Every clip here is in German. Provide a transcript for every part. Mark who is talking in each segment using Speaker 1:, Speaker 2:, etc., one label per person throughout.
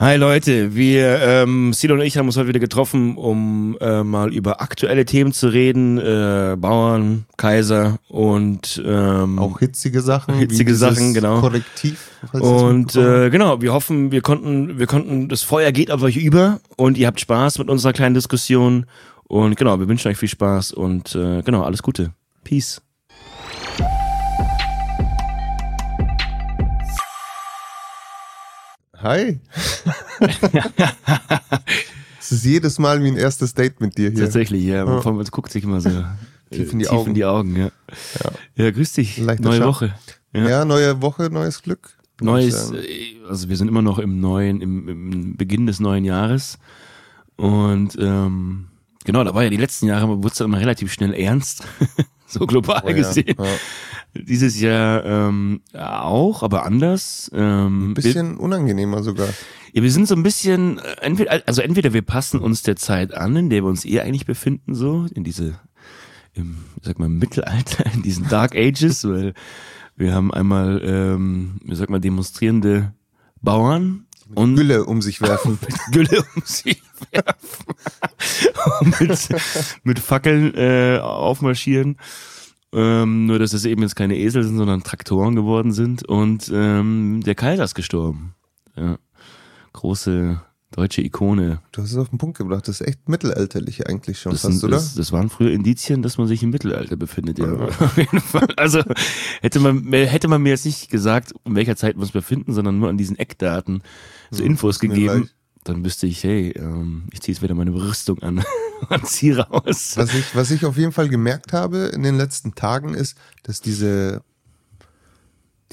Speaker 1: Hi Leute, wir, ähm, Silo und ich haben uns heute wieder getroffen, um äh, mal über aktuelle Themen zu reden, äh, Bauern, Kaiser und ähm,
Speaker 2: Auch hitzige Sachen.
Speaker 1: Hitzige Sachen, genau.
Speaker 2: Korrektiv.
Speaker 1: und äh, genau, wir hoffen, wir konnten, wir konnten, das Feuer geht auf euch über und ihr habt Spaß mit unserer kleinen Diskussion und genau, wir wünschen euch viel Spaß und äh, genau, alles Gute. Peace.
Speaker 2: Hi. Es ist jedes Mal wie ein erstes Date mit dir hier.
Speaker 1: Tatsächlich, ja, man, man guckt sich immer so
Speaker 2: Tief in die
Speaker 1: tief
Speaker 2: Augen.
Speaker 1: in die Augen, ja. Ja, grüß dich.
Speaker 2: Leichter
Speaker 1: Neue
Speaker 2: Schock.
Speaker 1: Woche. Ja.
Speaker 2: Ja. neue Woche, neues Glück.
Speaker 1: Neues, äh, also wir sind immer noch im neuen, im, im Beginn des neuen Jahres. Und ähm, genau, da war ja die letzten Jahre, wurde es immer relativ schnell ernst, so global
Speaker 2: oh ja,
Speaker 1: gesehen. Dieses Jahr ähm, auch, aber anders. Ähm,
Speaker 2: Ein bisschen unangenehmer sogar.
Speaker 1: wir, ja, wir sind so ein bisschen, äh, entweder, also entweder wir passen uns der Zeit an, in der wir uns eh eigentlich befinden, so in diese, im, ich sag mal, Mittelalter, in diesen Dark Ages, weil wir haben einmal, ähm, wie sag mal, demonstrierende Bauern und
Speaker 2: Gülle um sich werfen.
Speaker 1: Gülle um sich werfen mit, mit Fackeln äh, aufmarschieren. Ähm, nur, dass es eben jetzt keine Esel sind, sondern Traktoren geworden sind. Und ähm, der Kaiser ist gestorben. Ja. Große deutsche Ikone.
Speaker 2: Du hast es auf den Punkt gebracht. Das ist echt mittelalterlich eigentlich schon
Speaker 1: Das,
Speaker 2: fast,
Speaker 1: sind,
Speaker 2: oder?
Speaker 1: das, das waren früher Indizien, dass man sich im Mittelalter befindet. Ja. Auf jeden Fall. Also hätte man, hätte man mir jetzt nicht gesagt, in welcher Zeit wir uns befinden, sondern nur an diesen Eckdaten so Infos gegeben. Dann wüsste ich, hey, ähm, ich ziehe jetzt wieder meine Rüstung an und ziehe raus.
Speaker 2: Was ich, was ich auf jeden Fall gemerkt habe in den letzten Tagen ist, dass diese,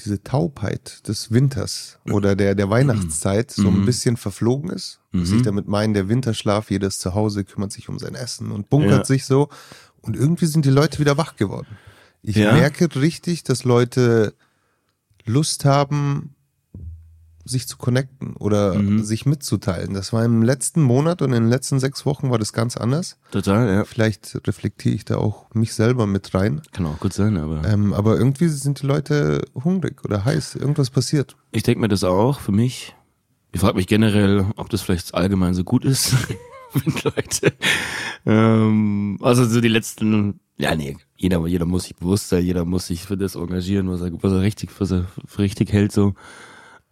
Speaker 2: diese Taubheit des Winters oder der, der Weihnachtszeit so
Speaker 1: Mhm.
Speaker 2: ein bisschen verflogen ist. Was ich damit meine, der Winterschlaf, jeder ist zu Hause, kümmert sich um sein Essen und bunkert
Speaker 1: Ja.
Speaker 2: sich so. Und irgendwie sind die Leute wieder wach geworden. Ich
Speaker 1: Ja.
Speaker 2: merke richtig, dass Leute Lust haben, sich zu connecten oder
Speaker 1: Mhm.
Speaker 2: sich mitzuteilen. Das war im letzten Monat und in den letzten sechs Wochen war das ganz anders.
Speaker 1: Total, ja.
Speaker 2: Vielleicht reflektiere ich da auch mich selber mit rein.
Speaker 1: Kann auch gut sein, aber
Speaker 2: Ähm, aber irgendwie sind die Leute hungrig oder heiß. Irgendwas passiert.
Speaker 1: ich denke mir das auch für mich. Ich frage mich generell, ob das vielleicht allgemein so gut ist, wenn Leute, ähm, also so die letzten, ja nee, jeder, jeder muss sich bewusst sein, jeder muss sich für das engagieren, was er, was er richtig, was er für richtig hält, so.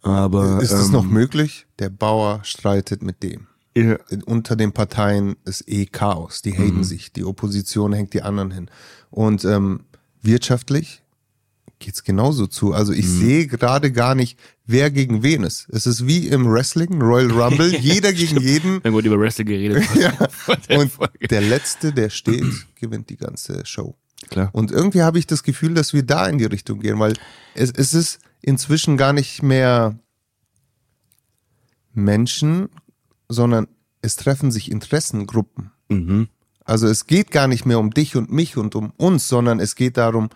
Speaker 1: Aber
Speaker 2: Ist es
Speaker 1: ähm,
Speaker 2: noch möglich? Der Bauer streitet mit dem.
Speaker 1: Ja,
Speaker 2: Unter den Parteien ist eh Chaos. Die haten sich. Die Opposition hängt die anderen hin. Und ähm, wirtschaftlich geht's genauso zu. Also ich sehe gerade gar nicht, wer gegen wen ist. Es ist wie im Wrestling, Royal Rumble, jeder gegen jeden.
Speaker 1: dann wurde über Wrestling geredet.
Speaker 2: Ja.
Speaker 1: Der
Speaker 2: Und
Speaker 1: Folge.
Speaker 2: der Letzte, der steht, gewinnt die ganze Show.
Speaker 1: Klar.
Speaker 2: Und irgendwie habe ich das Gefühl, dass wir da in die Richtung gehen, weil es, es ist inzwischen gar nicht mehr Menschen, sondern es treffen sich Interessengruppen.
Speaker 1: Mhm.
Speaker 2: Also es geht gar nicht mehr um dich und mich und um uns, sondern es geht darum,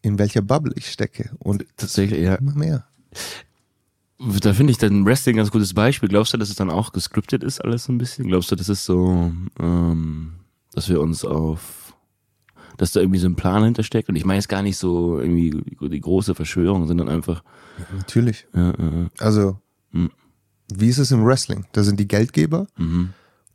Speaker 2: in welcher Bubble ich stecke. Und
Speaker 1: Tatsächlich, ja.
Speaker 2: immer mehr.
Speaker 1: Da finde ich dann Wrestling ein ganz gutes Beispiel. Glaubst du, dass es dann auch gescriptet ist, alles so ein bisschen? Glaubst du, das ist so, ähm, dass wir uns auf, dass da irgendwie so ein Plan hintersteckt? Und ich meine jetzt gar nicht so irgendwie die große Verschwörung, sondern einfach,
Speaker 2: Natürlich.
Speaker 1: ja, äh,
Speaker 2: Also,
Speaker 1: Mhm.
Speaker 2: wie ist es im Wrestling? Da sind die Geldgeber
Speaker 1: mhm.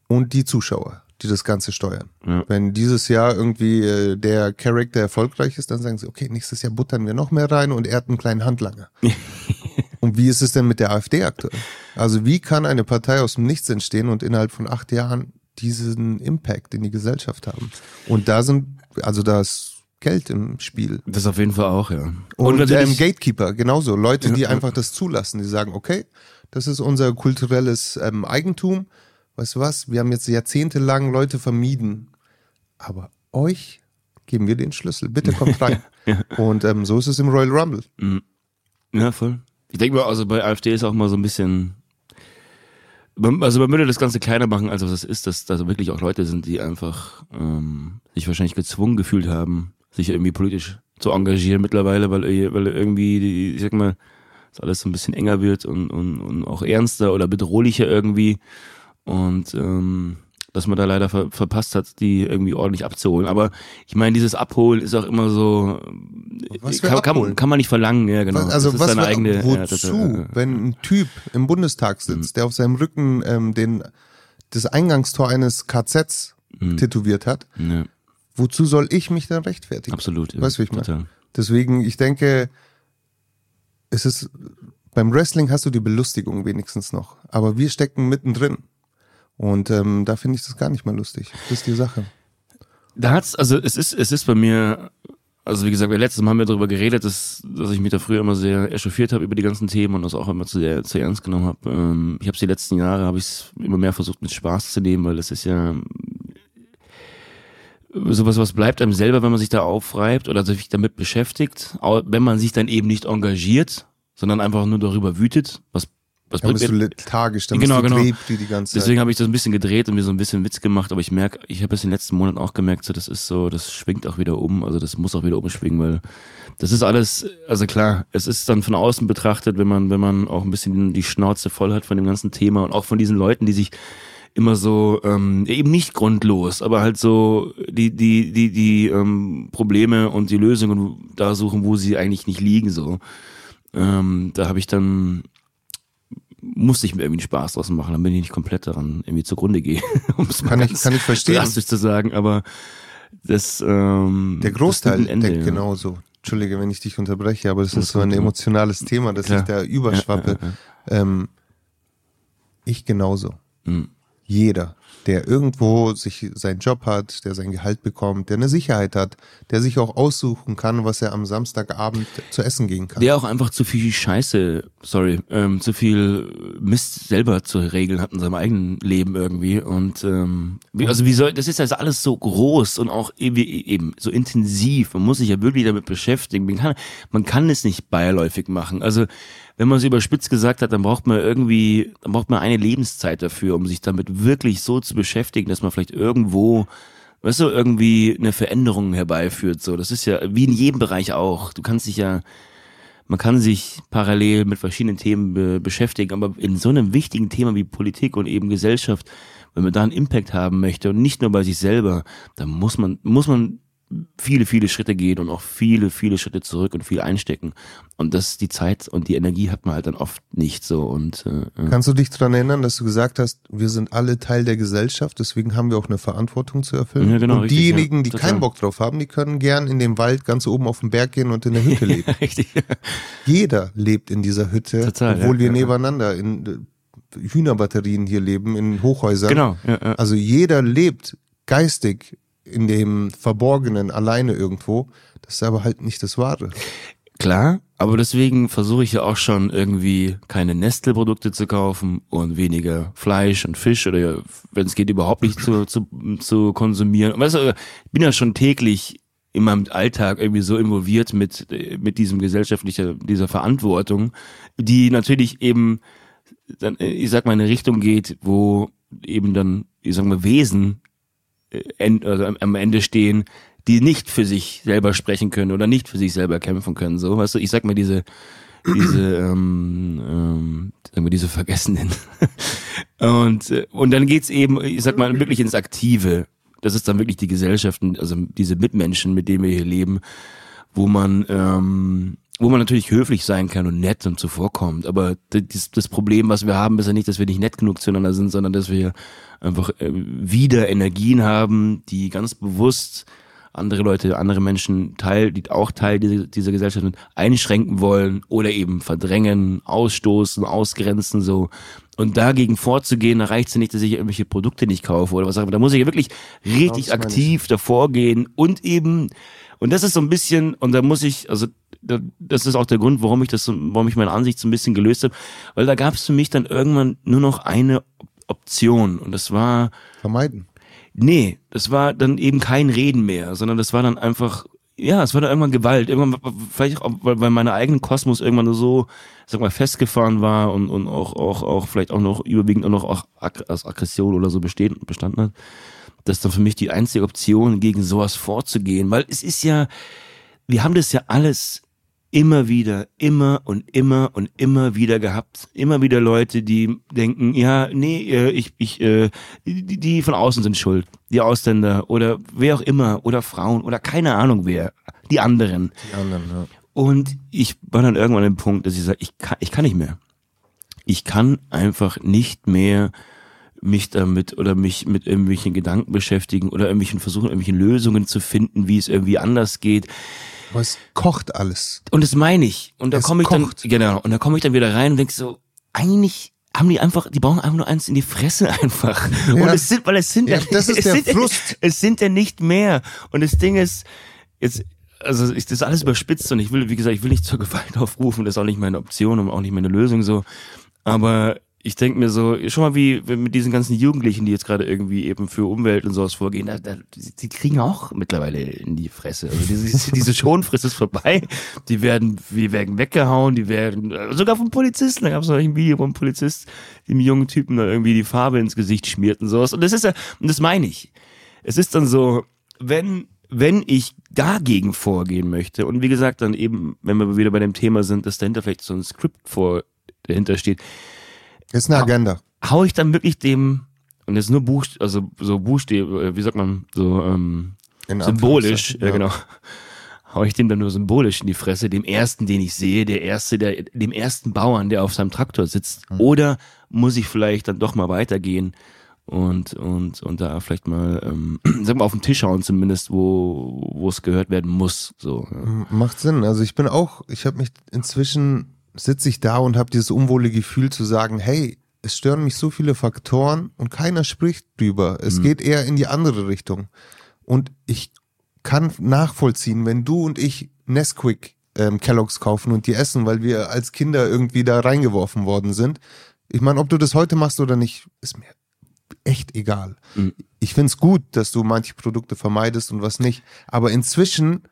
Speaker 2: und die Zuschauer, die das Ganze steuern.
Speaker 1: Ja.
Speaker 2: Wenn dieses Jahr irgendwie äh, der Charakter erfolgreich ist, dann sagen sie, okay, nächstes Jahr buttern wir noch mehr rein und er hat einen kleinen Handlanger. und wie ist es denn mit der AfD aktuell? Also wie kann eine Partei aus dem Nichts entstehen und innerhalb von acht Jahren diesen Impact in die Gesellschaft haben? Und da sind, also da ist Geld im Spiel.
Speaker 1: das auf jeden Fall auch, ja.
Speaker 2: Und, ähm,
Speaker 1: natürlich-
Speaker 2: Gatekeeper, genauso. Leute, die
Speaker 1: Ja, ja.
Speaker 2: einfach das zulassen, die sagen, okay, das ist unser kulturelles ähm, Eigentum. Weißt du was? Wir haben jetzt jahrzehntelang Leute vermieden. Aber euch geben wir den Schlüssel. Bitte kommt rein. Und ähm, so ist es im Royal Rumble.
Speaker 1: Ja, voll. Ich denke mal, also bei AfD ist auch mal so ein bisschen, also man würde das Ganze kleiner machen, als was es ist, dass da wirklich auch Leute sind, die einfach ähm, sich wahrscheinlich gezwungen gefühlt haben, sich irgendwie politisch zu engagieren mittlerweile, weil, weil irgendwie, ich sag mal, dass alles so ein bisschen enger wird und, und, und auch ernster oder bedrohlicher irgendwie. Und ähm, dass man da leider ver verpasst hat, die irgendwie ordentlich abzuholen. Aber ich meine, dieses Abholen ist auch immer so,
Speaker 2: Was
Speaker 1: kann, kann, kann man nicht verlangen, ja genau.
Speaker 2: Also
Speaker 1: das ist
Speaker 2: was
Speaker 1: seine
Speaker 2: wir,
Speaker 1: eigene,
Speaker 2: wozu,
Speaker 1: ja, das, äh,
Speaker 2: wenn ein Typ im Bundestag
Speaker 1: Mhm.
Speaker 2: sitzt, der auf seinem Rücken ähm, den das Eingangstor eines KZs
Speaker 1: Mhm.
Speaker 2: tätowiert hat,
Speaker 1: ja,
Speaker 2: wozu soll ich mich dann rechtfertigen?
Speaker 1: absolut. Ja,
Speaker 2: Weißt du, wie ich meine? Deswegen, ich denke, es ist beim Wrestling hast du die Belustigung wenigstens noch, aber wir stecken mittendrin. Und ähm, da finde ich das gar nicht mal lustig. Das ist die Sache.
Speaker 1: Da hat's, also es ist, es ist bei mir, also wie gesagt, letztes Mal haben wir darüber geredet, dass, dass ich mich da früher immer sehr echauffiert habe über die ganzen Themen und das auch immer zu, sehr, zu ernst genommen habe. Ähm, ich habe die letzten Jahre, habe ich immer mehr versucht mit Spaß zu nehmen, weil das ist ja sowas, was bleibt einem selber, wenn man sich da aufreibt oder sich damit beschäftigt, wenn man sich dann eben nicht engagiert, sondern einfach nur darüber wütet, was, was
Speaker 2: Dann bist du lethargisch, dann
Speaker 1: Genau,
Speaker 2: bist du
Speaker 1: genau.
Speaker 2: Depri die ganze Zeit.
Speaker 1: Deswegen habe ich das ein bisschen gedreht und mir so ein bisschen Witz gemacht, aber ich merke, ich habe es in den letzten Monaten auch gemerkt, so das ist so, das schwingt auch wieder um, also das muss auch wieder umschwingen, weil das ist alles, also klar, es ist dann von außen betrachtet, wenn man, wenn man auch ein bisschen die Schnauze voll hat von dem ganzen Thema und auch von diesen Leuten, die sich immer so ähm, eben nicht grundlos, aber halt so die die die die ähm, Probleme und die Lösungen da suchen, wo sie eigentlich nicht liegen so. Ähm, da habe ich dann musste ich mir irgendwie einen Spaß draus machen, damit ich nicht komplett daran irgendwie zugrunde gehe. um es mal
Speaker 2: Kann ich- kann ich verstehen.
Speaker 1: Drastisch zu sagen, aber das ähm,
Speaker 2: Der Großteil
Speaker 1: Ende,
Speaker 2: denkt
Speaker 1: ja.
Speaker 2: genauso. Entschuldige, wenn ich dich unterbreche, aber das ist so ein emotionales Thema, dass
Speaker 1: Klar.
Speaker 2: ich da überschwappe.
Speaker 1: Ja, ja,
Speaker 2: Ähm, ich genauso.
Speaker 1: Mhm.
Speaker 2: Jeder, der irgendwo sich seinen Job hat, der sein Gehalt bekommt, der eine Sicherheit hat, der sich auch aussuchen kann, was er am Samstagabend zu essen gehen kann.
Speaker 1: Der auch einfach zu viel Scheiße, sorry, ähm, zu viel Mist selber zu regeln hat in seinem eigenen Leben irgendwie. Und ähm, wie, also wie soll, das ist also alles so groß und auch eben, eben so intensiv. Man muss sich ja wirklich damit beschäftigen. Man kann, man kann es nicht beiläufig machen. Also wenn man es überspitzt gesagt hat, dann braucht man irgendwie, dann braucht man eine Lebenszeit dafür, um sich damit wirklich so zu beschäftigen, dass man vielleicht irgendwo weißt du, irgendwie eine Veränderung herbeiführt. So, das ist ja wie in jedem Bereich auch. Du kannst dich ja, man kann sich parallel mit verschiedenen Themen be beschäftigen, aber in so einem wichtigen Thema wie Politik und eben Gesellschaft, wenn man da einen Impact haben möchte und nicht nur bei sich selber, dann muss man, muss man viele, viele Schritte gehen und auch viele, viele Schritte zurück und viel einstecken. Und das die Zeit und die Energie hat man halt dann oft nicht so und äh, äh,
Speaker 2: Kannst du dich dran erinnern, dass du gesagt hast, wir sind alle Teil der Gesellschaft, deswegen haben wir auch eine Verantwortung zu erfüllen?
Speaker 1: Ja, genau,
Speaker 2: und
Speaker 1: richtig,
Speaker 2: diejenigen,
Speaker 1: ja,
Speaker 2: die keinen Bock drauf haben, die können gern in den Wald ganz oben auf dem Berg gehen und in der Hütte leben.
Speaker 1: richtig.
Speaker 2: Jeder lebt in dieser Hütte,
Speaker 1: Total,
Speaker 2: obwohl
Speaker 1: ja,
Speaker 2: wir nebeneinander in äh, Hühnerbatterien hier leben, in Hochhäusern.
Speaker 1: Genau.
Speaker 2: Also jeder lebt geistig in dem Verborgenen alleine irgendwo. Das ist aber halt nicht das Wahre.
Speaker 1: Klar, aber deswegen versuche ich ja auch schon irgendwie keine Nestle-Produkte zu kaufen und weniger Fleisch und Fisch oder wenn es geht überhaupt nicht zu, zu, zu konsumieren. Weißt du, ich bin ja schon täglich in meinem Alltag irgendwie so involviert mit, mit diesem gesellschaftlicher, dieser Verantwortung, die natürlich eben dann, ich sag mal, in eine Richtung geht, wo eben dann, ich sag mal, Wesen end, also am- Ende stehen, die nicht für sich selber sprechen können oder nicht für sich selber kämpfen können. So, weißt du, ich sag mal, diese, diese, ähm, ähm, sagen wir, diese Vergessenen. und, äh, und dann geht's eben, ich sag mal, wirklich ins Aktive. Das ist dann wirklich die Gesellschaften, also diese Mitmenschen, mit denen wir hier leben, wo man, ähm, wo man natürlich höflich sein kann und nett und zuvorkommt. Aber das, das Problem, was wir haben, ist ja nicht, dass wir nicht nett genug zueinander sind, sondern dass wir einfach äh, wieder Energien haben, die ganz bewusst andere Leute, andere Menschen Teil, die auch Teil dieser, dieser Gesellschaft sind, einschränken wollen oder eben verdrängen, ausstoßen, ausgrenzen, so. Und dagegen vorzugehen, da reicht es ja nicht, dass ich irgendwelche Produkte nicht kaufe oder was auch immer. Da muss ich ja wirklich richtig aktiv davor gehen und eben, und das ist so ein bisschen, und da muss ich, also das ist auch der Grund, warum ich das, warum ich meine Ansicht so ein bisschen gelöst habe, weil da gab es für mich dann irgendwann nur noch eine Option und das war,
Speaker 2: Vermeiden.
Speaker 1: Nee, das war dann eben kein Reden mehr, sondern das war dann einfach, ja, es war dann irgendwann Gewalt. Irgendwann, vielleicht auch, weil, weil meine eigene Kosmos irgendwann so, sag mal, festgefahren war und, und auch, auch, auch vielleicht auch noch überwiegend auch noch auch als Aggression oder so bestehen, bestanden hat. Das ist dann für mich die einzige Option, gegen sowas vorzugehen, weil es ist ja, wir haben das ja alles immer wieder, immer und immer und immer wieder gehabt. Immer wieder Leute, die denken, ja, nee, äh, ich, ich, äh, die, die von außen sind schuld. Die Ausländer oder wer auch immer oder Frauen oder keine Ahnung wer. Die anderen.
Speaker 2: Die anderen, ja.
Speaker 1: Und ich war dann irgendwann an dem Punkt, dass ich sage, ich kann, ich kann nicht mehr. Ich kann einfach nicht mehr mich damit oder mich mit irgendwelchen Gedanken beschäftigen oder irgendwelchen versuchen, irgendwelche Lösungen zu finden, wie es irgendwie anders geht.
Speaker 2: Aber es kocht alles.
Speaker 1: Und das meine ich. Und da komme ich dann,
Speaker 2: kocht.
Speaker 1: genau, und da komme ich dann wieder rein und denke so, eigentlich haben die einfach, die brauchen einfach nur eins in die Fresse einfach. Und
Speaker 2: Ja.
Speaker 1: es sind, weil es sind
Speaker 2: Ja, das ist
Speaker 1: es
Speaker 2: der
Speaker 1: sind,
Speaker 2: Frust.
Speaker 1: Es sind ja nicht mehr. Und das Ding ist, jetzt, also ich, das ist alles überspitzt und ich will, wie gesagt, ich will nicht zur Gewalt aufrufen, das ist auch nicht meine Option und auch nicht meine Lösung so. Aber ich denke mir so, schon mal wie mit diesen ganzen Jugendlichen, die jetzt gerade irgendwie eben für Umwelt und sowas vorgehen, da, da, die, die kriegen auch mittlerweile in die Fresse. Also diese, diese Schonfrist ist vorbei. Die werden, die werden weggehauen, die werden, sogar vom Polizisten, da gab es noch ein Video vom Polizist, dem jungen Typen da irgendwie die Farbe ins Gesicht schmiert und sowas. Und das ist ja, und das meine ich. Es ist dann so, wenn, wenn ich dagegen vorgehen möchte, und wie gesagt, dann eben, wenn wir wieder bei dem Thema sind, dass dahinter vielleicht so ein Skript vor dahinter steht,
Speaker 2: ist eine Agenda.
Speaker 1: hau ich dann wirklich dem, und das ist nur Buchst also so Buchstabe, wie sagt man, so ähm,
Speaker 2: In
Speaker 1: symbolisch,
Speaker 2: Anführungszeichen,
Speaker 1: ja. genau, hau ich dem dann nur symbolisch in die Fresse, dem ersten, den ich sehe, der erste, der, dem ersten Bauern, der auf seinem Traktor sitzt,
Speaker 2: Mhm.
Speaker 1: oder muss ich vielleicht dann doch mal weitergehen und und und da vielleicht mal, ähm, sag mal auf den Tisch hauen zumindest, wo wo es gehört werden muss, so. Ja.
Speaker 2: Macht Sinn. Also ich bin auch, ich habe mich inzwischen sitze ich da und habe dieses unwohlige Gefühl zu sagen, hey, es stören mich so viele Faktoren und keiner spricht drüber. Es geht eher in die andere Richtung. Und ich kann nachvollziehen, wenn du und ich Nesquik ähm, Kelloggs kaufen und die essen, weil wir als Kinder irgendwie da reingeworfen worden sind. Ich meine, ob du das heute machst oder nicht, ist mir echt egal.
Speaker 1: Mhm.
Speaker 2: Ich find's gut, dass du manche Produkte vermeidest und was nicht. Aber inzwischen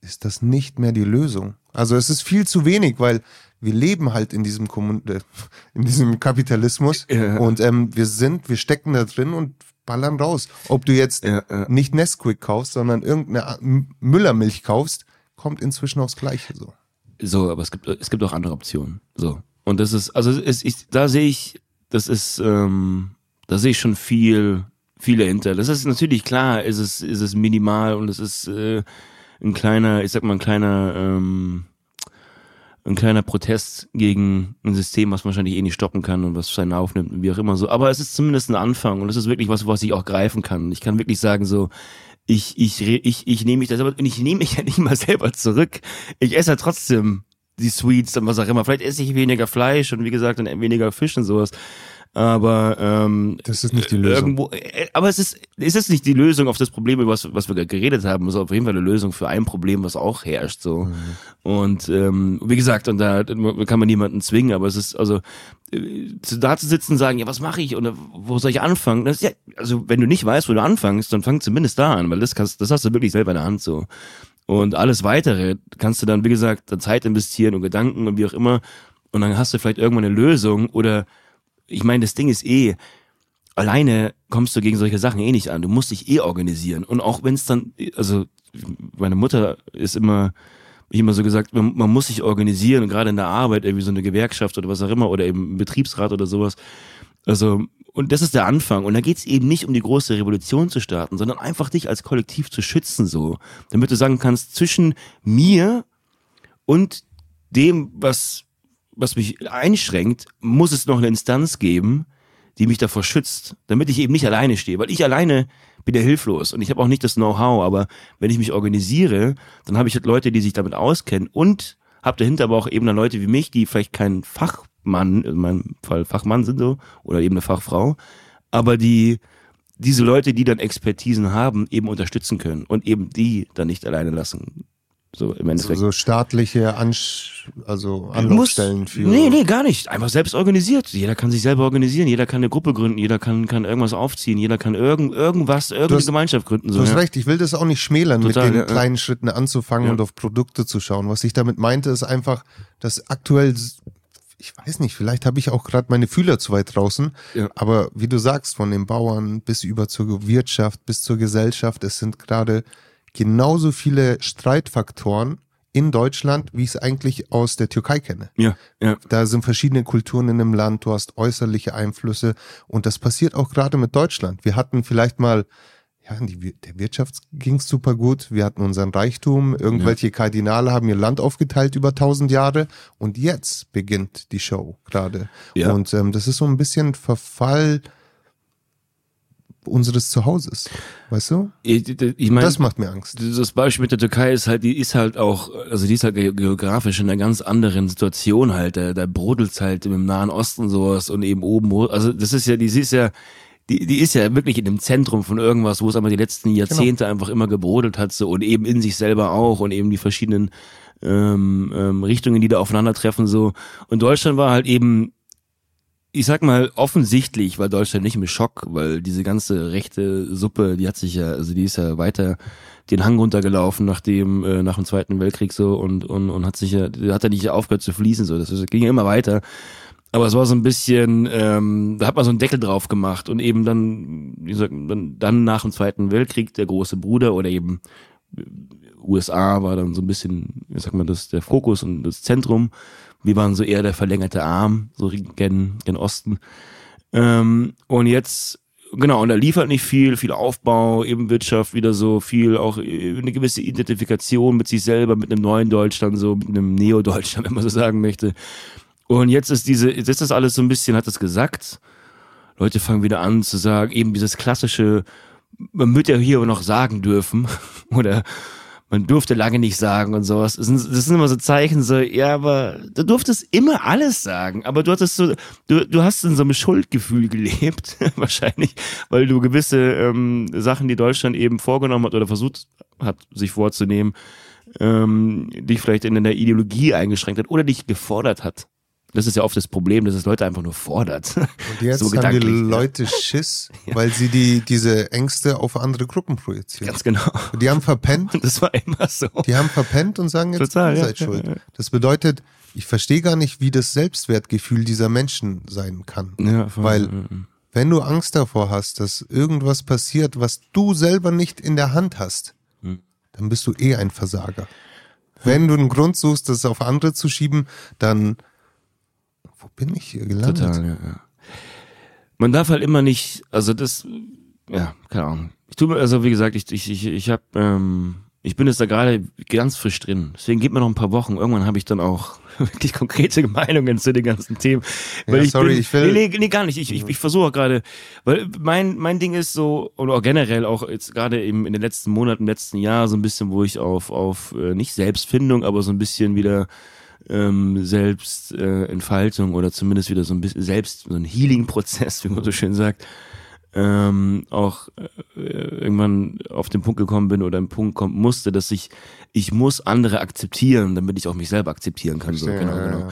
Speaker 2: ist das nicht mehr die Lösung. Also es ist viel zu wenig, weil wir leben halt in diesem Kommun äh, in diesem Kapitalismus
Speaker 1: Ja.
Speaker 2: und ähm, wir sind, wir stecken da drin und ballern raus. Ob du jetzt
Speaker 1: Ja, ja.
Speaker 2: nicht Nesquik kaufst, sondern irgendeine Müllermilch kaufst, kommt inzwischen aufs Gleiche so.
Speaker 1: So, aber es gibt, es gibt auch andere Optionen. So. Und das ist, also es, ich, da sehe ich, das ist, ähm, da sehe ich schon viel, viel dahinter. Das ist natürlich klar, ist es, ist es minimal und es ist äh, ein kleiner, ich sag mal, ein kleiner, ähm, ein kleiner Protest gegen ein System, was man wahrscheinlich eh nicht stoppen kann und was seinen aufnimmt und wie auch immer so. Aber es ist zumindest ein Anfang und es ist wirklich was, was ich auch greifen kann. Ich kann wirklich sagen so, ich, ich, ich, ich nehme mich das aber, und ich nehme mich ja nicht mal selber zurück. Ich esse ja trotzdem die Sweets und was auch immer. Vielleicht esse ich weniger Fleisch und wie gesagt, dann weniger Fisch und sowas. Aber ähm,
Speaker 2: Das ist nicht die Lösung.
Speaker 1: Irgendwo, äh, aber es ist, es ist nicht die Lösung auf das Problem, über was, was wir gerade geredet haben. Es ist auf jeden Fall eine Lösung für ein Problem, was auch herrscht. So.
Speaker 2: Mhm.
Speaker 1: Und ähm, wie gesagt, und da kann man niemanden zwingen, aber es ist also äh, da zu sitzen und sagen, ja, was mache ich oder wo soll ich anfangen? Das ja, also wenn du nicht weißt, wo du anfängst, dann fang zumindest da an, weil das kannst, das hast du wirklich selber in der Hand so. Und alles weitere kannst du dann, wie gesagt, dann Zeit investieren und Gedanken und wie auch immer. Und dann hast du vielleicht irgendwann eine Lösung oder ich meine, das Ding ist eh, alleine kommst du gegen solche Sachen eh nicht an. Du musst dich eh organisieren. Und auch wenn es dann, also meine Mutter ist immer, ich immer so gesagt, man, man muss sich organisieren, gerade in der Arbeit, irgendwie so eine Gewerkschaft oder was auch immer, oder eben Betriebsrat oder sowas. Also, und das ist der Anfang. Und da geht's eben nicht um die große Revolution zu starten, sondern einfach dich als Kollektiv zu schützen, so. Damit du sagen kannst, zwischen mir und dem, was, was mich einschränkt, muss es noch eine Instanz geben, die mich davor schützt, damit ich eben nicht alleine stehe, weil ich alleine bin ja hilflos und ich habe auch nicht das Know-how, aber wenn ich mich organisiere, dann habe ich halt Leute, die sich damit auskennen und habe dahinter aber auch eben dann Leute wie mich, die vielleicht kein Fachmann, in meinem Fall Fachmann sind so, oder eben eine Fachfrau, aber die diese Leute, die dann Expertisen haben, eben unterstützen können und eben die dann nicht alleine lassen. So im
Speaker 2: So,
Speaker 1: Endeffekt.
Speaker 2: so staatliche Ansch also Anlaufstellen für.
Speaker 1: Nee, nee, gar nicht. Einfach selbst organisiert. Jeder kann sich selber organisieren, jeder kann eine Gruppe gründen, jeder kann, kann irgendwas aufziehen, jeder kann irgend, irgendwas, irgendeine
Speaker 2: hast-
Speaker 1: Gemeinschaft gründen. So,
Speaker 2: Du hast
Speaker 1: ja.
Speaker 2: recht, ich will das auch nicht schmälern,
Speaker 1: Total,
Speaker 2: mit den
Speaker 1: ja.
Speaker 2: kleinen Schritten anzufangen
Speaker 1: Ja.
Speaker 2: und auf Produkte zu schauen. Was ich damit meinte, ist einfach, dass aktuell, ich weiß nicht, vielleicht habe ich auch gerade meine Fühler zu weit draußen,
Speaker 1: Ja.
Speaker 2: aber wie du sagst, von den Bauern bis über zur Wirtschaft, bis zur Gesellschaft, es sind gerade genauso viele Streitfaktoren in Deutschland, wie ich es eigentlich aus der Türkei kenne.
Speaker 1: Ja, ja.
Speaker 2: Da sind verschiedene Kulturen in einem Land, du hast äußerliche Einflüsse und das passiert auch gerade mit Deutschland. Wir hatten vielleicht mal, ja, die, der Wirtschaft ging's super gut, wir hatten unseren Reichtum, irgendwelche ja. Kardinale haben ihr Land aufgeteilt über tausend Jahre und jetzt beginnt die Show gerade. Ja. Und ähm, das ist so ein bisschen Verfall unseres Zuhauses. Weißt du?
Speaker 1: Ich, ich mein,
Speaker 2: das macht mir Angst.
Speaker 1: Das Beispiel mit der Türkei ist halt, die ist halt auch, also die ist halt geografisch in einer ganz anderen Situation halt. Da, da brodelt halt im Nahen Osten sowas und eben oben, also das ist ja, die ist ja, die, die ist ja wirklich in dem Zentrum von irgendwas, wo es aber die letzten Jahrzehnte genau. einfach immer gebrodelt hat so und eben in sich selber auch und eben die verschiedenen ähm, ähm, Richtungen, die da aufeinandertreffen so. Und Deutschland war halt eben ich sag mal, offensichtlich war Deutschland nicht im Schock, weil diese ganze rechte Suppe, die hat sich ja, also die ist ja weiter den Hang runtergelaufen nach dem, äh, nach dem Zweiten Weltkrieg so und, und, und hat sich ja, hat ja nicht aufgehört zu fließen, so. Das ging ja immer weiter. Aber es war so ein bisschen, ähm, da hat man so einen Deckel drauf gemacht und eben dann, wie gesagt, dann, dann nach dem Zweiten Weltkrieg der große Bruder oder eben USA war dann so ein bisschen, wie sagt man das, der Fokus und das Zentrum wir waren so eher der verlängerte Arm, so gen, gen Osten. Ähm, und jetzt, genau, und da liefert nicht viel, viel Aufbau, eben Wirtschaft, wieder so viel, auch eine gewisse Identifikation mit sich selber, mit einem neuen Deutschland, so mit einem Neo-Deutschland, wenn man so sagen möchte. Und jetzt ist diese, jetzt ist das alles so ein bisschen, hat das gesagt. Leute fangen wieder an zu sagen, eben dieses klassische, man wird ja hier noch sagen dürfen, oder man durfte lange nicht sagen und sowas. Das sind, das sind immer so Zeichen, so, ja, aber du durftest immer alles sagen, aber du hattest so, du, du hast in so einem Schuldgefühl gelebt, wahrscheinlich, weil du gewisse ähm, Sachen, die Deutschland eben vorgenommen hat oder versucht hat, sich vorzunehmen, ähm, dich vielleicht in der Ideologie eingeschränkt hat oder dich gefordert hat. Das ist ja oft das Problem, dass es Leute einfach nur fordert. Und
Speaker 2: jetzt so haben die Leute Schiss, ja. weil sie die, diese Ängste auf andere Gruppen projizieren.
Speaker 1: Ganz genau.
Speaker 2: Die haben verpennt.
Speaker 1: Das war immer so.
Speaker 2: Die haben verpennt und sagen jetzt, Total, ihr seid ja, schuld. Das bedeutet, ich verstehe gar nicht, wie das Selbstwertgefühl dieser Menschen sein kann. Ja, voll, weil, wenn du Angst davor hast, dass irgendwas passiert, was du selber nicht in der Hand hast, hm. dann bist du eh ein Versager. Wenn du einen Grund suchst, das auf andere zu schieben, dann wo bin ich hier gelandet? Total, ja, ja.
Speaker 1: Man darf halt immer nicht, also das, ja, keine Ahnung. Ich tue also wie gesagt, ich, ich, ich, ich habe, ähm, ich bin jetzt da gerade ganz frisch drin. Deswegen gibt mir noch ein paar Wochen. Irgendwann habe ich dann auch wirklich konkrete Meinungen zu den ganzen Themen. Weil ja, ich sorry, bin, ich will. Nee, nee, nee, gar nicht. Ich, ich, ich versuche gerade, weil mein, mein Ding ist so, oder auch generell auch jetzt gerade eben in den letzten Monaten, im letzten Jahr so ein bisschen, wo ich auf, auf äh, nicht Selbstfindung, aber so ein bisschen wieder ähm, Selbstentfaltung äh, oder zumindest wieder so ein bisschen selbst so ein Healing-Prozess, wie man so schön sagt, ähm, auch äh, irgendwann auf den Punkt gekommen bin oder im Punkt kommen musste, dass ich ich muss andere akzeptieren, damit ich auch mich selber akzeptieren kann. So, genau, genau.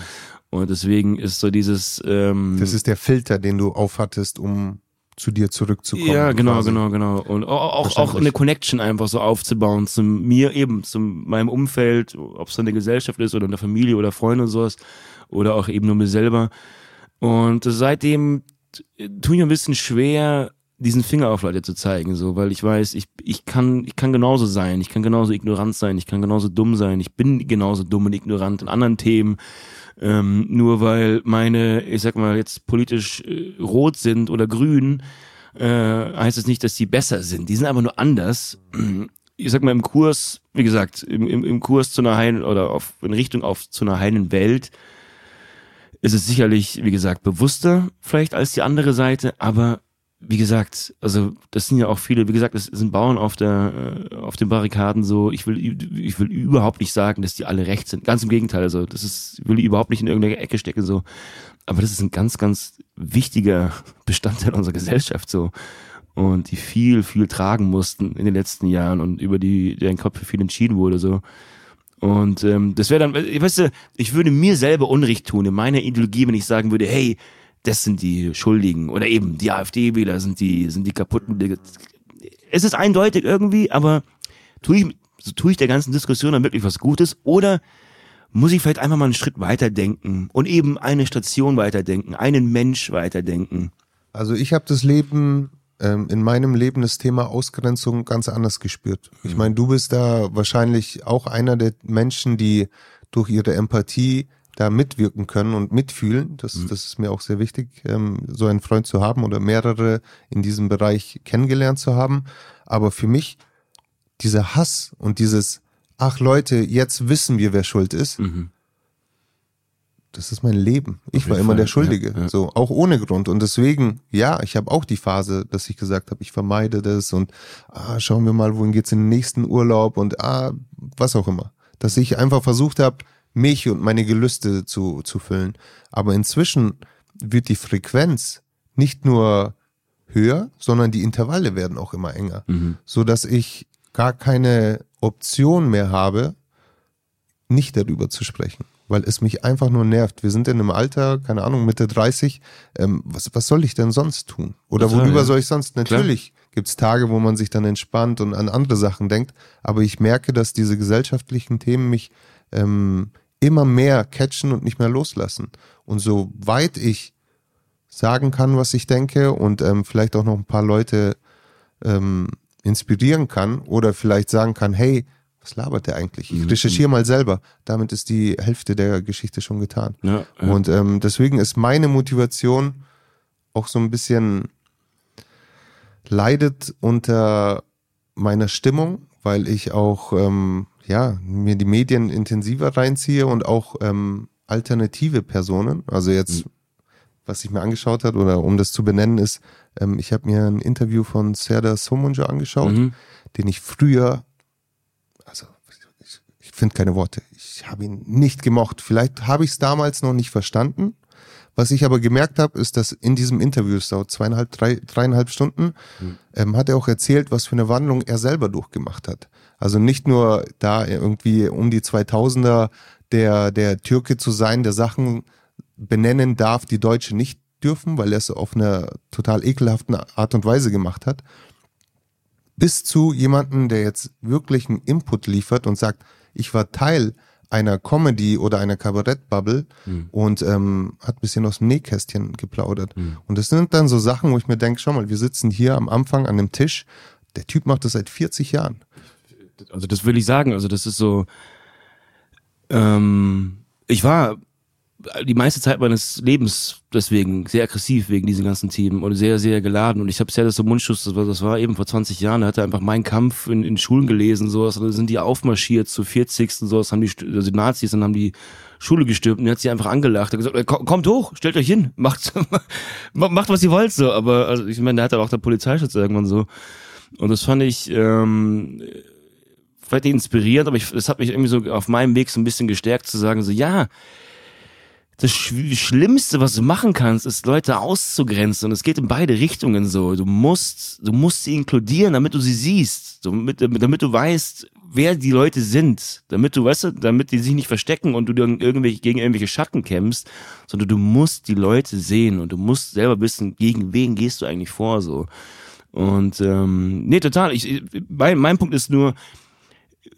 Speaker 1: Und deswegen ist so dieses ähm,
Speaker 2: Das ist der Filter, den du aufhattest, um zu dir zurückzukommen.
Speaker 1: Ja, genau, quasi. genau, genau. Und auch, auch eine Connection einfach so aufzubauen zu mir eben, zu meinem Umfeld, ob es eine Gesellschaft ist oder eine Familie oder Freunde und sowas oder auch eben nur mir selber. Und seitdem tue ich mir ein bisschen schwer, diesen Finger auf Leute zu zeigen, so, weil ich weiß, ich, ich kann, ich kann genauso sein, ich kann genauso ignorant sein, ich kann genauso dumm sein, ich bin genauso dumm und ignorant in anderen Themen ähm, nur weil meine, ich sag mal, jetzt politisch äh, rot sind oder grün, äh, heißt es das nicht, dass die besser sind. Die sind einfach nur anders. Ich sag mal, im Kurs, wie gesagt, im, im, im Kurs zu einer heilen oder auf, in Richtung auf zu einer heilen Welt ist es sicherlich, wie gesagt, bewusster vielleicht als die andere Seite, aber wie gesagt, also das sind ja auch viele, wie gesagt, es sind Bauern auf der äh, auf den Barrikaden so, ich will ich will überhaupt nicht sagen, dass die alle recht sind. Ganz im Gegenteil, also das ist will ich überhaupt nicht in irgendeine Ecke stecken so, aber das ist ein ganz ganz wichtiger Bestandteil unserer Gesellschaft so und die viel viel tragen mussten in den letzten Jahren und über die deren Kopf viel entschieden wurde so. Und ähm, das wäre dann, weißt du, ich würde mir selber Unrecht tun in meiner Ideologie, wenn ich sagen würde, hey, das sind die Schuldigen oder eben die AfD-Wähler sind die, sind die kaputten. Es ist eindeutig irgendwie, aber tue ich, so tue ich der ganzen Diskussion dann wirklich was Gutes oder muss ich vielleicht einfach mal einen Schritt weiterdenken und eben eine Station weiterdenken, einen Mensch weiterdenken?
Speaker 2: Also ich habe das Leben ähm, in meinem Leben das Thema Ausgrenzung ganz anders gespürt. Ich meine, du bist da wahrscheinlich auch einer der Menschen, die durch ihre Empathie da mitwirken können und mitfühlen. Das, mhm. das ist mir auch sehr wichtig, ähm, so einen Freund zu haben oder mehrere in diesem Bereich kennengelernt zu haben. Aber für mich, dieser Hass und dieses, ach Leute, jetzt wissen wir, wer schuld ist, mhm das ist mein Leben. Ich war immer Fall. der Schuldige, ja, ja. so auch ohne Grund. Und deswegen, ja, ich habe auch die Phase, dass ich gesagt habe, ich vermeide das und ah, schauen wir mal, wohin geht's in den nächsten Urlaub und ah, was auch immer. Dass ich einfach versucht habe, mich und meine Gelüste zu, zu füllen. Aber inzwischen wird die Frequenz nicht nur höher, sondern die Intervalle werden auch immer enger, mhm. so dass ich gar keine Option mehr habe, nicht darüber zu sprechen weil es mich einfach nur nervt. Wir sind in einem Alter, keine Ahnung, Mitte 30. Ähm, was, was soll ich denn sonst tun? Oder worüber ja. soll ich sonst? Natürlich gibt es Tage, wo man sich dann entspannt und an andere Sachen denkt. Aber ich merke, dass diese gesellschaftlichen Themen mich ähm, immer mehr catchen und nicht mehr loslassen. Und soweit ich sagen kann, was ich denke und ähm, vielleicht auch noch ein paar Leute ähm, inspirieren kann oder vielleicht sagen kann, hey, was labert der eigentlich? Ich mhm. recherchiere mal selber. Damit ist die Hälfte der Geschichte schon getan. Ja, ja. Und ähm, deswegen ist meine Motivation auch so ein bisschen leidet unter meiner Stimmung, weil ich auch ähm, ja mir die Medien intensiver reinziehe und auch ähm, alternative Personen. Also jetzt, mhm. was ich mir angeschaut hat oder um das zu benennen ist, ähm, ich habe mir ein Interview von Serdar Somunja angeschaut, mhm. den ich früher also ich, ich finde keine Worte. Ich habe ihn nicht gemocht. Vielleicht habe ich es damals noch nicht verstanden. Was ich aber gemerkt habe, ist, dass in diesem Interview, es dauert zweieinhalb, drei, dreieinhalb Stunden, mhm. ähm, hat er auch erzählt, was für eine Wandlung er selber durchgemacht hat. Also nicht nur da irgendwie um die 2000er der, der Türke zu sein, der Sachen benennen darf, die Deutsche nicht dürfen, weil er es auf eine total ekelhaften Art und Weise gemacht hat, bis zu jemanden, der jetzt wirklich einen Input liefert und sagt, ich war Teil einer Comedy oder einer Kabarettbubble mhm. und ähm, hat ein bisschen aus dem Nähkästchen geplaudert. Mhm. Und das sind dann so Sachen, wo ich mir denke, schau mal, wir sitzen hier am Anfang an einem Tisch, der Typ macht das seit 40 Jahren.
Speaker 1: Also das will ich sagen, also das ist so, ähm, ich war die meiste Zeit meines Lebens deswegen sehr aggressiv wegen diesen ganzen Themen und sehr, sehr geladen. Und ich habe das so Mundschuss, das war, das war eben vor 20 Jahren, da hat er einfach meinen Kampf in, in Schulen gelesen, so, da sind die aufmarschiert zu 40. so, das haben die, also die Nazis, dann haben die Schule gestürmt und er hat sie einfach angelacht, er hat gesagt, kommt hoch, stellt euch hin, macht, macht was ihr wollt, so. Aber also, ich meine, da hat er auch der Polizeischutz irgendwann so. Und das fand ich, ähm, vielleicht inspirierend, aber ich, das hat mich irgendwie so auf meinem Weg so ein bisschen gestärkt zu sagen, so, ja, das Schlimmste, was du machen kannst, ist Leute auszugrenzen und es geht in beide Richtungen so. Du musst, du musst sie inkludieren, damit du sie siehst, damit, damit du weißt, wer die Leute sind, damit du, weißt du, damit die sich nicht verstecken und du irgendwelche, gegen irgendwelche Schatten kämpfst, sondern du musst die Leute sehen und du musst selber wissen, gegen wen gehst du eigentlich vor, so. Und, ähm, nee, total, ich, mein, mein Punkt ist nur,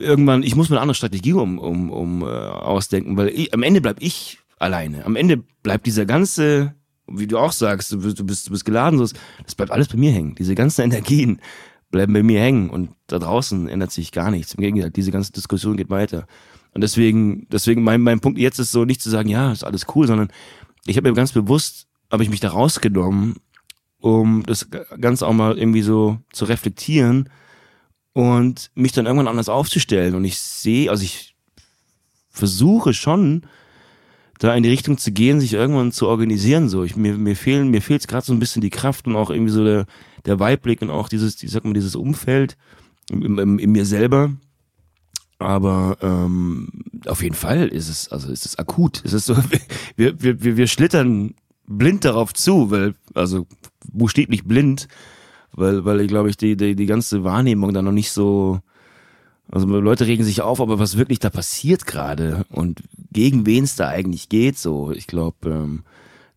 Speaker 1: irgendwann, ich muss mir eine andere Strategie um, um, um äh, ausdenken, weil ich, am Ende bleib ich alleine. Am Ende bleibt dieser ganze, wie du auch sagst, du bist, du bist, du bist geladen, so, das bleibt alles bei mir hängen. Diese ganzen Energien bleiben bei mir hängen und da draußen ändert sich gar nichts. Im Gegenteil, diese ganze Diskussion geht weiter. Und deswegen, deswegen mein, mein Punkt jetzt ist so nicht zu sagen, ja, ist alles cool, sondern ich habe mir ganz bewusst, habe ich mich da rausgenommen, um das Ganze auch mal irgendwie so zu reflektieren und mich dann irgendwann anders aufzustellen. Und ich sehe, also ich versuche schon, da in die Richtung zu gehen, sich irgendwann zu organisieren. So, ich, mir, mir fehlen, mir fehlt gerade so ein bisschen die Kraft und auch irgendwie so der, der Weitblick und auch dieses, ich sag mal, dieses Umfeld in, in, in mir selber. Aber ähm, auf jeden Fall ist es, also ist es akut. Es ist so, wir, wir, wir, wir schlittern blind darauf zu, weil, also buchstäblich blind, weil, weil ich glaube ich die, die, die ganze Wahrnehmung da noch nicht so also Leute regen sich auf, aber was wirklich da passiert gerade und gegen wen es da eigentlich geht, so, ich glaube, ähm,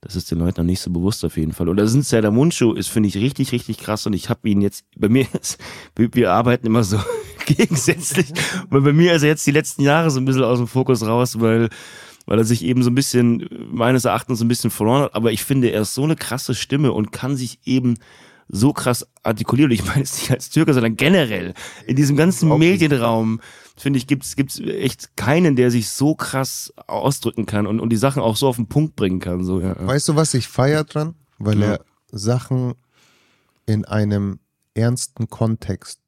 Speaker 1: das ist den Leuten noch nicht so bewusst auf jeden Fall. Und da sind der Mundschuh ist, finde ich, richtig, richtig krass. Und ich habe ihn jetzt, bei mir ist, wir, wir arbeiten immer so gegensätzlich. weil bei mir ist er jetzt die letzten Jahre so ein bisschen aus dem Fokus raus, weil, weil er sich eben so ein bisschen, meines Erachtens so ein bisschen verloren hat. Aber ich finde, er ist so eine krasse Stimme und kann sich eben so krass artikuliert. Und ich meine es nicht als Türke, sondern generell in diesem ganzen Medienraum finde ich, gibt's gibt's echt keinen, der sich so krass ausdrücken kann und, und die Sachen auch so auf den Punkt bringen kann. So, ja.
Speaker 2: Weißt du, was ich feier dran? Weil ja. er Sachen in einem ernsten Kontext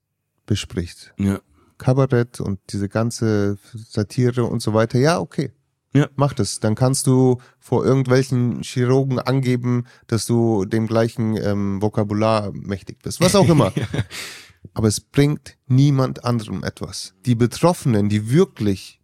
Speaker 2: bespricht.
Speaker 1: Ja.
Speaker 2: Kabarett und diese ganze Satire und so weiter. Ja, okay.
Speaker 1: Ja.
Speaker 2: Mach das. Dann kannst du vor irgendwelchen Chirurgen angeben, dass du dem gleichen ähm, Vokabular mächtig bist. Was auch immer. Aber es bringt niemand anderem etwas. Die Betroffenen, die wirklich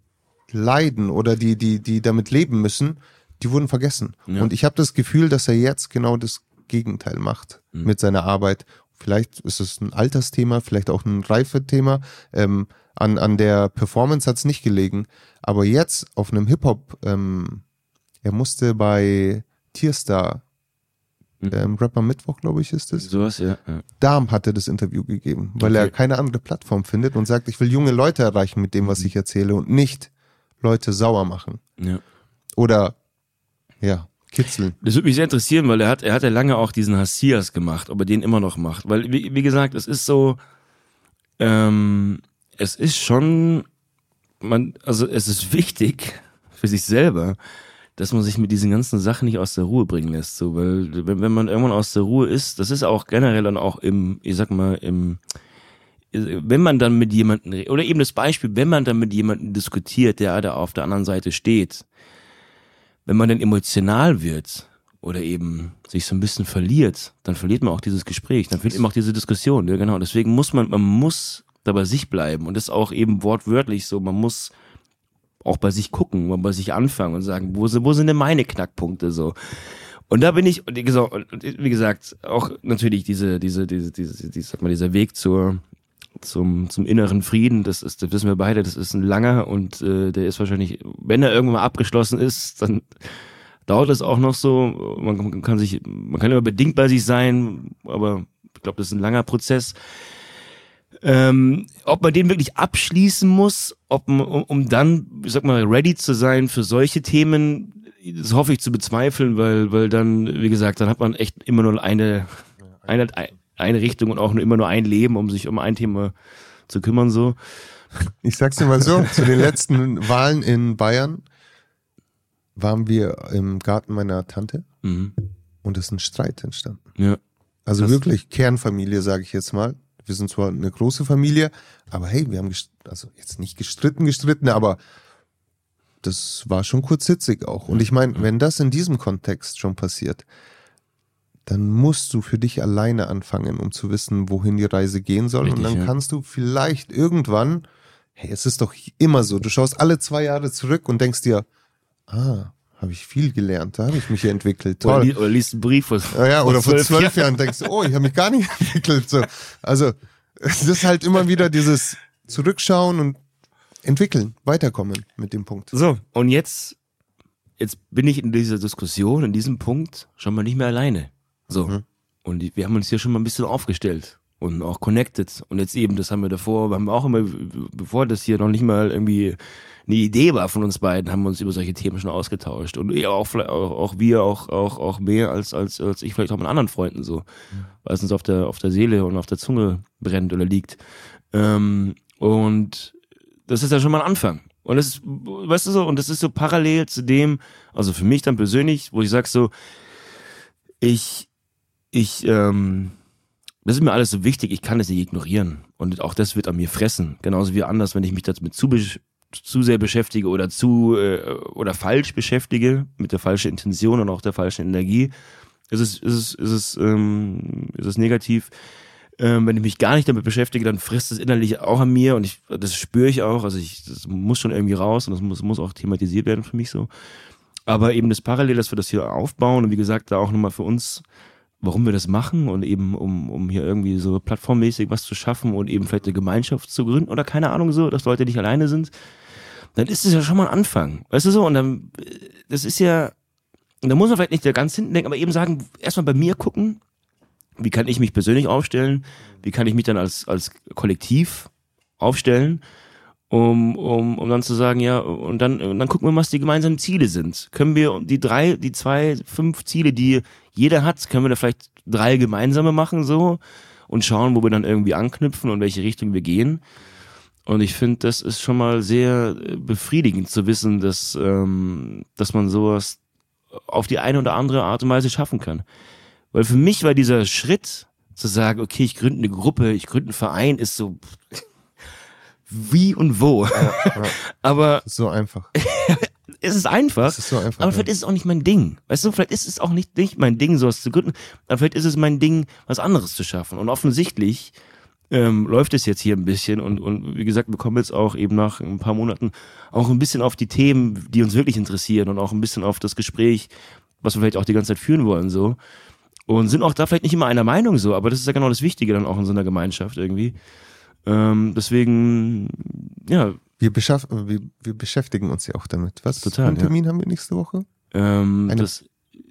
Speaker 2: leiden oder die, die, die damit leben müssen, die wurden vergessen. Ja. Und ich habe das Gefühl, dass er jetzt genau das Gegenteil macht mhm. mit seiner Arbeit. Vielleicht ist es ein Altersthema, vielleicht auch ein Reifethema. Ähm, an, an der Performance hat es nicht gelegen. Aber jetzt auf einem Hip-Hop, ähm, er musste bei Tierstar, mhm. ähm, Rapper Mittwoch, glaube ich, ist es.
Speaker 1: Sowas, ja. ja.
Speaker 2: Darm hat er das Interview gegeben, weil okay. er keine andere Plattform findet und sagt, ich will junge Leute erreichen mit dem, was mhm. ich erzähle und nicht Leute sauer machen.
Speaker 1: Ja.
Speaker 2: Oder, ja, kitzeln.
Speaker 1: Das würde mich sehr interessieren, weil er hat, er hat ja lange auch diesen Hassias gemacht, ob er den immer noch macht. Weil, wie, wie gesagt, es ist so, ähm, es ist schon, man, also es ist wichtig für sich selber, dass man sich mit diesen ganzen Sachen nicht aus der Ruhe bringen lässt. So, weil wenn, wenn man irgendwann aus der Ruhe ist, das ist auch generell dann auch im, ich sag mal, im, wenn man dann mit jemandem, oder eben das Beispiel, wenn man dann mit jemandem diskutiert, der da auf der anderen Seite steht, wenn man dann emotional wird oder eben sich so ein bisschen verliert, dann verliert man auch dieses Gespräch, dann verliert man auch diese Diskussion, ja genau. Deswegen muss man, man muss da bei sich bleiben und das auch eben wortwörtlich so, man muss auch bei sich gucken, man bei sich anfangen und sagen, wo, wo sind denn meine Knackpunkte so? Und da bin ich, wie gesagt, auch natürlich diese, diese, diese, diese, diese sag mal, dieser Weg zur, zum, zum inneren Frieden, das ist, das wissen wir beide, das ist ein langer und äh, der ist wahrscheinlich, wenn er irgendwann mal abgeschlossen ist, dann dauert es auch noch so. Man kann sich, man kann immer bedingt bei sich sein, aber ich glaube, das ist ein langer Prozess. Ähm, ob man den wirklich abschließen muss, ob man, um, um dann, ich sag mal, ready zu sein für solche Themen, das hoffe ich zu bezweifeln, weil, weil dann, wie gesagt, dann hat man echt immer nur eine, eine, eine Richtung und auch nur immer nur ein Leben, um sich um ein Thema zu kümmern, so.
Speaker 2: Ich sag's dir mal so, zu den letzten Wahlen in Bayern waren wir im Garten meiner Tante mhm. und es ist ein Streit entstanden.
Speaker 1: Ja.
Speaker 2: Also das wirklich Kernfamilie, sage ich jetzt mal. Wir sind zwar eine große Familie, aber hey, wir haben also jetzt nicht gestritten, gestritten, aber das war schon kurzsitzig auch. Und ich meine, wenn das in diesem Kontext schon passiert, dann musst du für dich alleine anfangen, um zu wissen, wohin die Reise gehen soll. Richtig, und dann ja. kannst du vielleicht irgendwann, hey, es ist doch immer so, du schaust alle zwei Jahre zurück und denkst dir, ah, habe ich viel gelernt, da habe ich mich hier entwickelt. Toll.
Speaker 1: Oder, li oder liest einen Brief
Speaker 2: von, ja, ja, oder vor zwölf Jahren denkst du, oh, ich habe mich gar nicht entwickelt. So. Also es ist halt immer wieder dieses Zurückschauen und entwickeln, weiterkommen mit dem Punkt.
Speaker 1: So, und jetzt, jetzt bin ich in dieser Diskussion, in diesem Punkt schon mal nicht mehr alleine. So. Mhm. Und wir haben uns hier schon mal ein bisschen aufgestellt und auch connected. Und jetzt eben, das haben wir davor, haben wir auch immer, bevor das hier noch nicht mal irgendwie eine Idee war von uns beiden, haben wir uns über solche Themen schon ausgetauscht. Und auch, auch, auch wir, auch, auch, auch mehr als, als, als ich vielleicht auch mit anderen Freunden so, weil es uns auf der, auf der Seele und auf der Zunge brennt oder liegt. Ähm, und das ist ja schon mal ein Anfang. Und das ist, weißt du so, und das ist so parallel zu dem, also für mich dann persönlich, wo ich sag so, ich, ich, ähm, das ist mir alles so wichtig, ich kann das nicht ignorieren. Und auch das wird an mir fressen. Genauso wie anders, wenn ich mich damit zu, zu sehr beschäftige oder zu äh, oder falsch beschäftige, mit der falschen Intention und auch der falschen Energie, ist es, ist es, ist es, ähm, ist es negativ. Ähm, wenn ich mich gar nicht damit beschäftige, dann frisst es innerlich auch an mir und ich, das spüre ich auch. Also ich, das muss schon irgendwie raus und das muss, muss auch thematisiert werden für mich so. Aber eben das Parallel, dass wir das hier aufbauen und wie gesagt, da auch nochmal für uns, warum wir das machen und eben um, um hier irgendwie so plattformmäßig was zu schaffen und eben vielleicht eine Gemeinschaft zu gründen oder keine Ahnung so, dass Leute nicht alleine sind, dann ist es ja schon mal ein Anfang. Weißt du so? Und dann, das ist ja, da muss man vielleicht nicht ganz hinten denken, aber eben sagen, erstmal bei mir gucken, wie kann ich mich persönlich aufstellen, wie kann ich mich dann als, als Kollektiv aufstellen um, um, um dann zu sagen, ja, und dann, und dann gucken wir, was die gemeinsamen Ziele sind. Können wir die drei, die zwei, fünf Ziele, die jeder hat, können wir da vielleicht drei gemeinsame machen so und schauen, wo wir dann irgendwie anknüpfen und welche Richtung wir gehen. Und ich finde, das ist schon mal sehr äh, befriedigend zu wissen, dass, ähm, dass man sowas auf die eine oder andere Art und Weise schaffen kann. Weil für mich war dieser Schritt zu sagen, okay, ich gründe eine Gruppe, ich gründe einen Verein, ist so wie und wo. Ja, ja. Aber
Speaker 2: so einfach.
Speaker 1: es ist einfach. Es ist so einfach. Aber vielleicht ist es auch nicht mein Ding. Weißt du, vielleicht ist es auch nicht, nicht mein Ding, sowas zu gründen. Aber vielleicht ist es mein Ding, was anderes zu schaffen. Und offensichtlich ähm, läuft es jetzt hier ein bisschen. Und, und wie gesagt, wir kommen jetzt auch eben nach ein paar Monaten auch ein bisschen auf die Themen, die uns wirklich interessieren und auch ein bisschen auf das Gespräch, was wir vielleicht auch die ganze Zeit führen wollen, so. Und sind auch da vielleicht nicht immer einer Meinung so, aber das ist ja genau das Wichtige dann auch in so einer Gemeinschaft irgendwie. Ähm, deswegen, ja.
Speaker 2: Wir, beschaff, wir, wir beschäftigen uns ja auch damit. Was
Speaker 1: Total,
Speaker 2: für einen Termin ja. haben wir nächste Woche?
Speaker 1: Ähm, eine, das,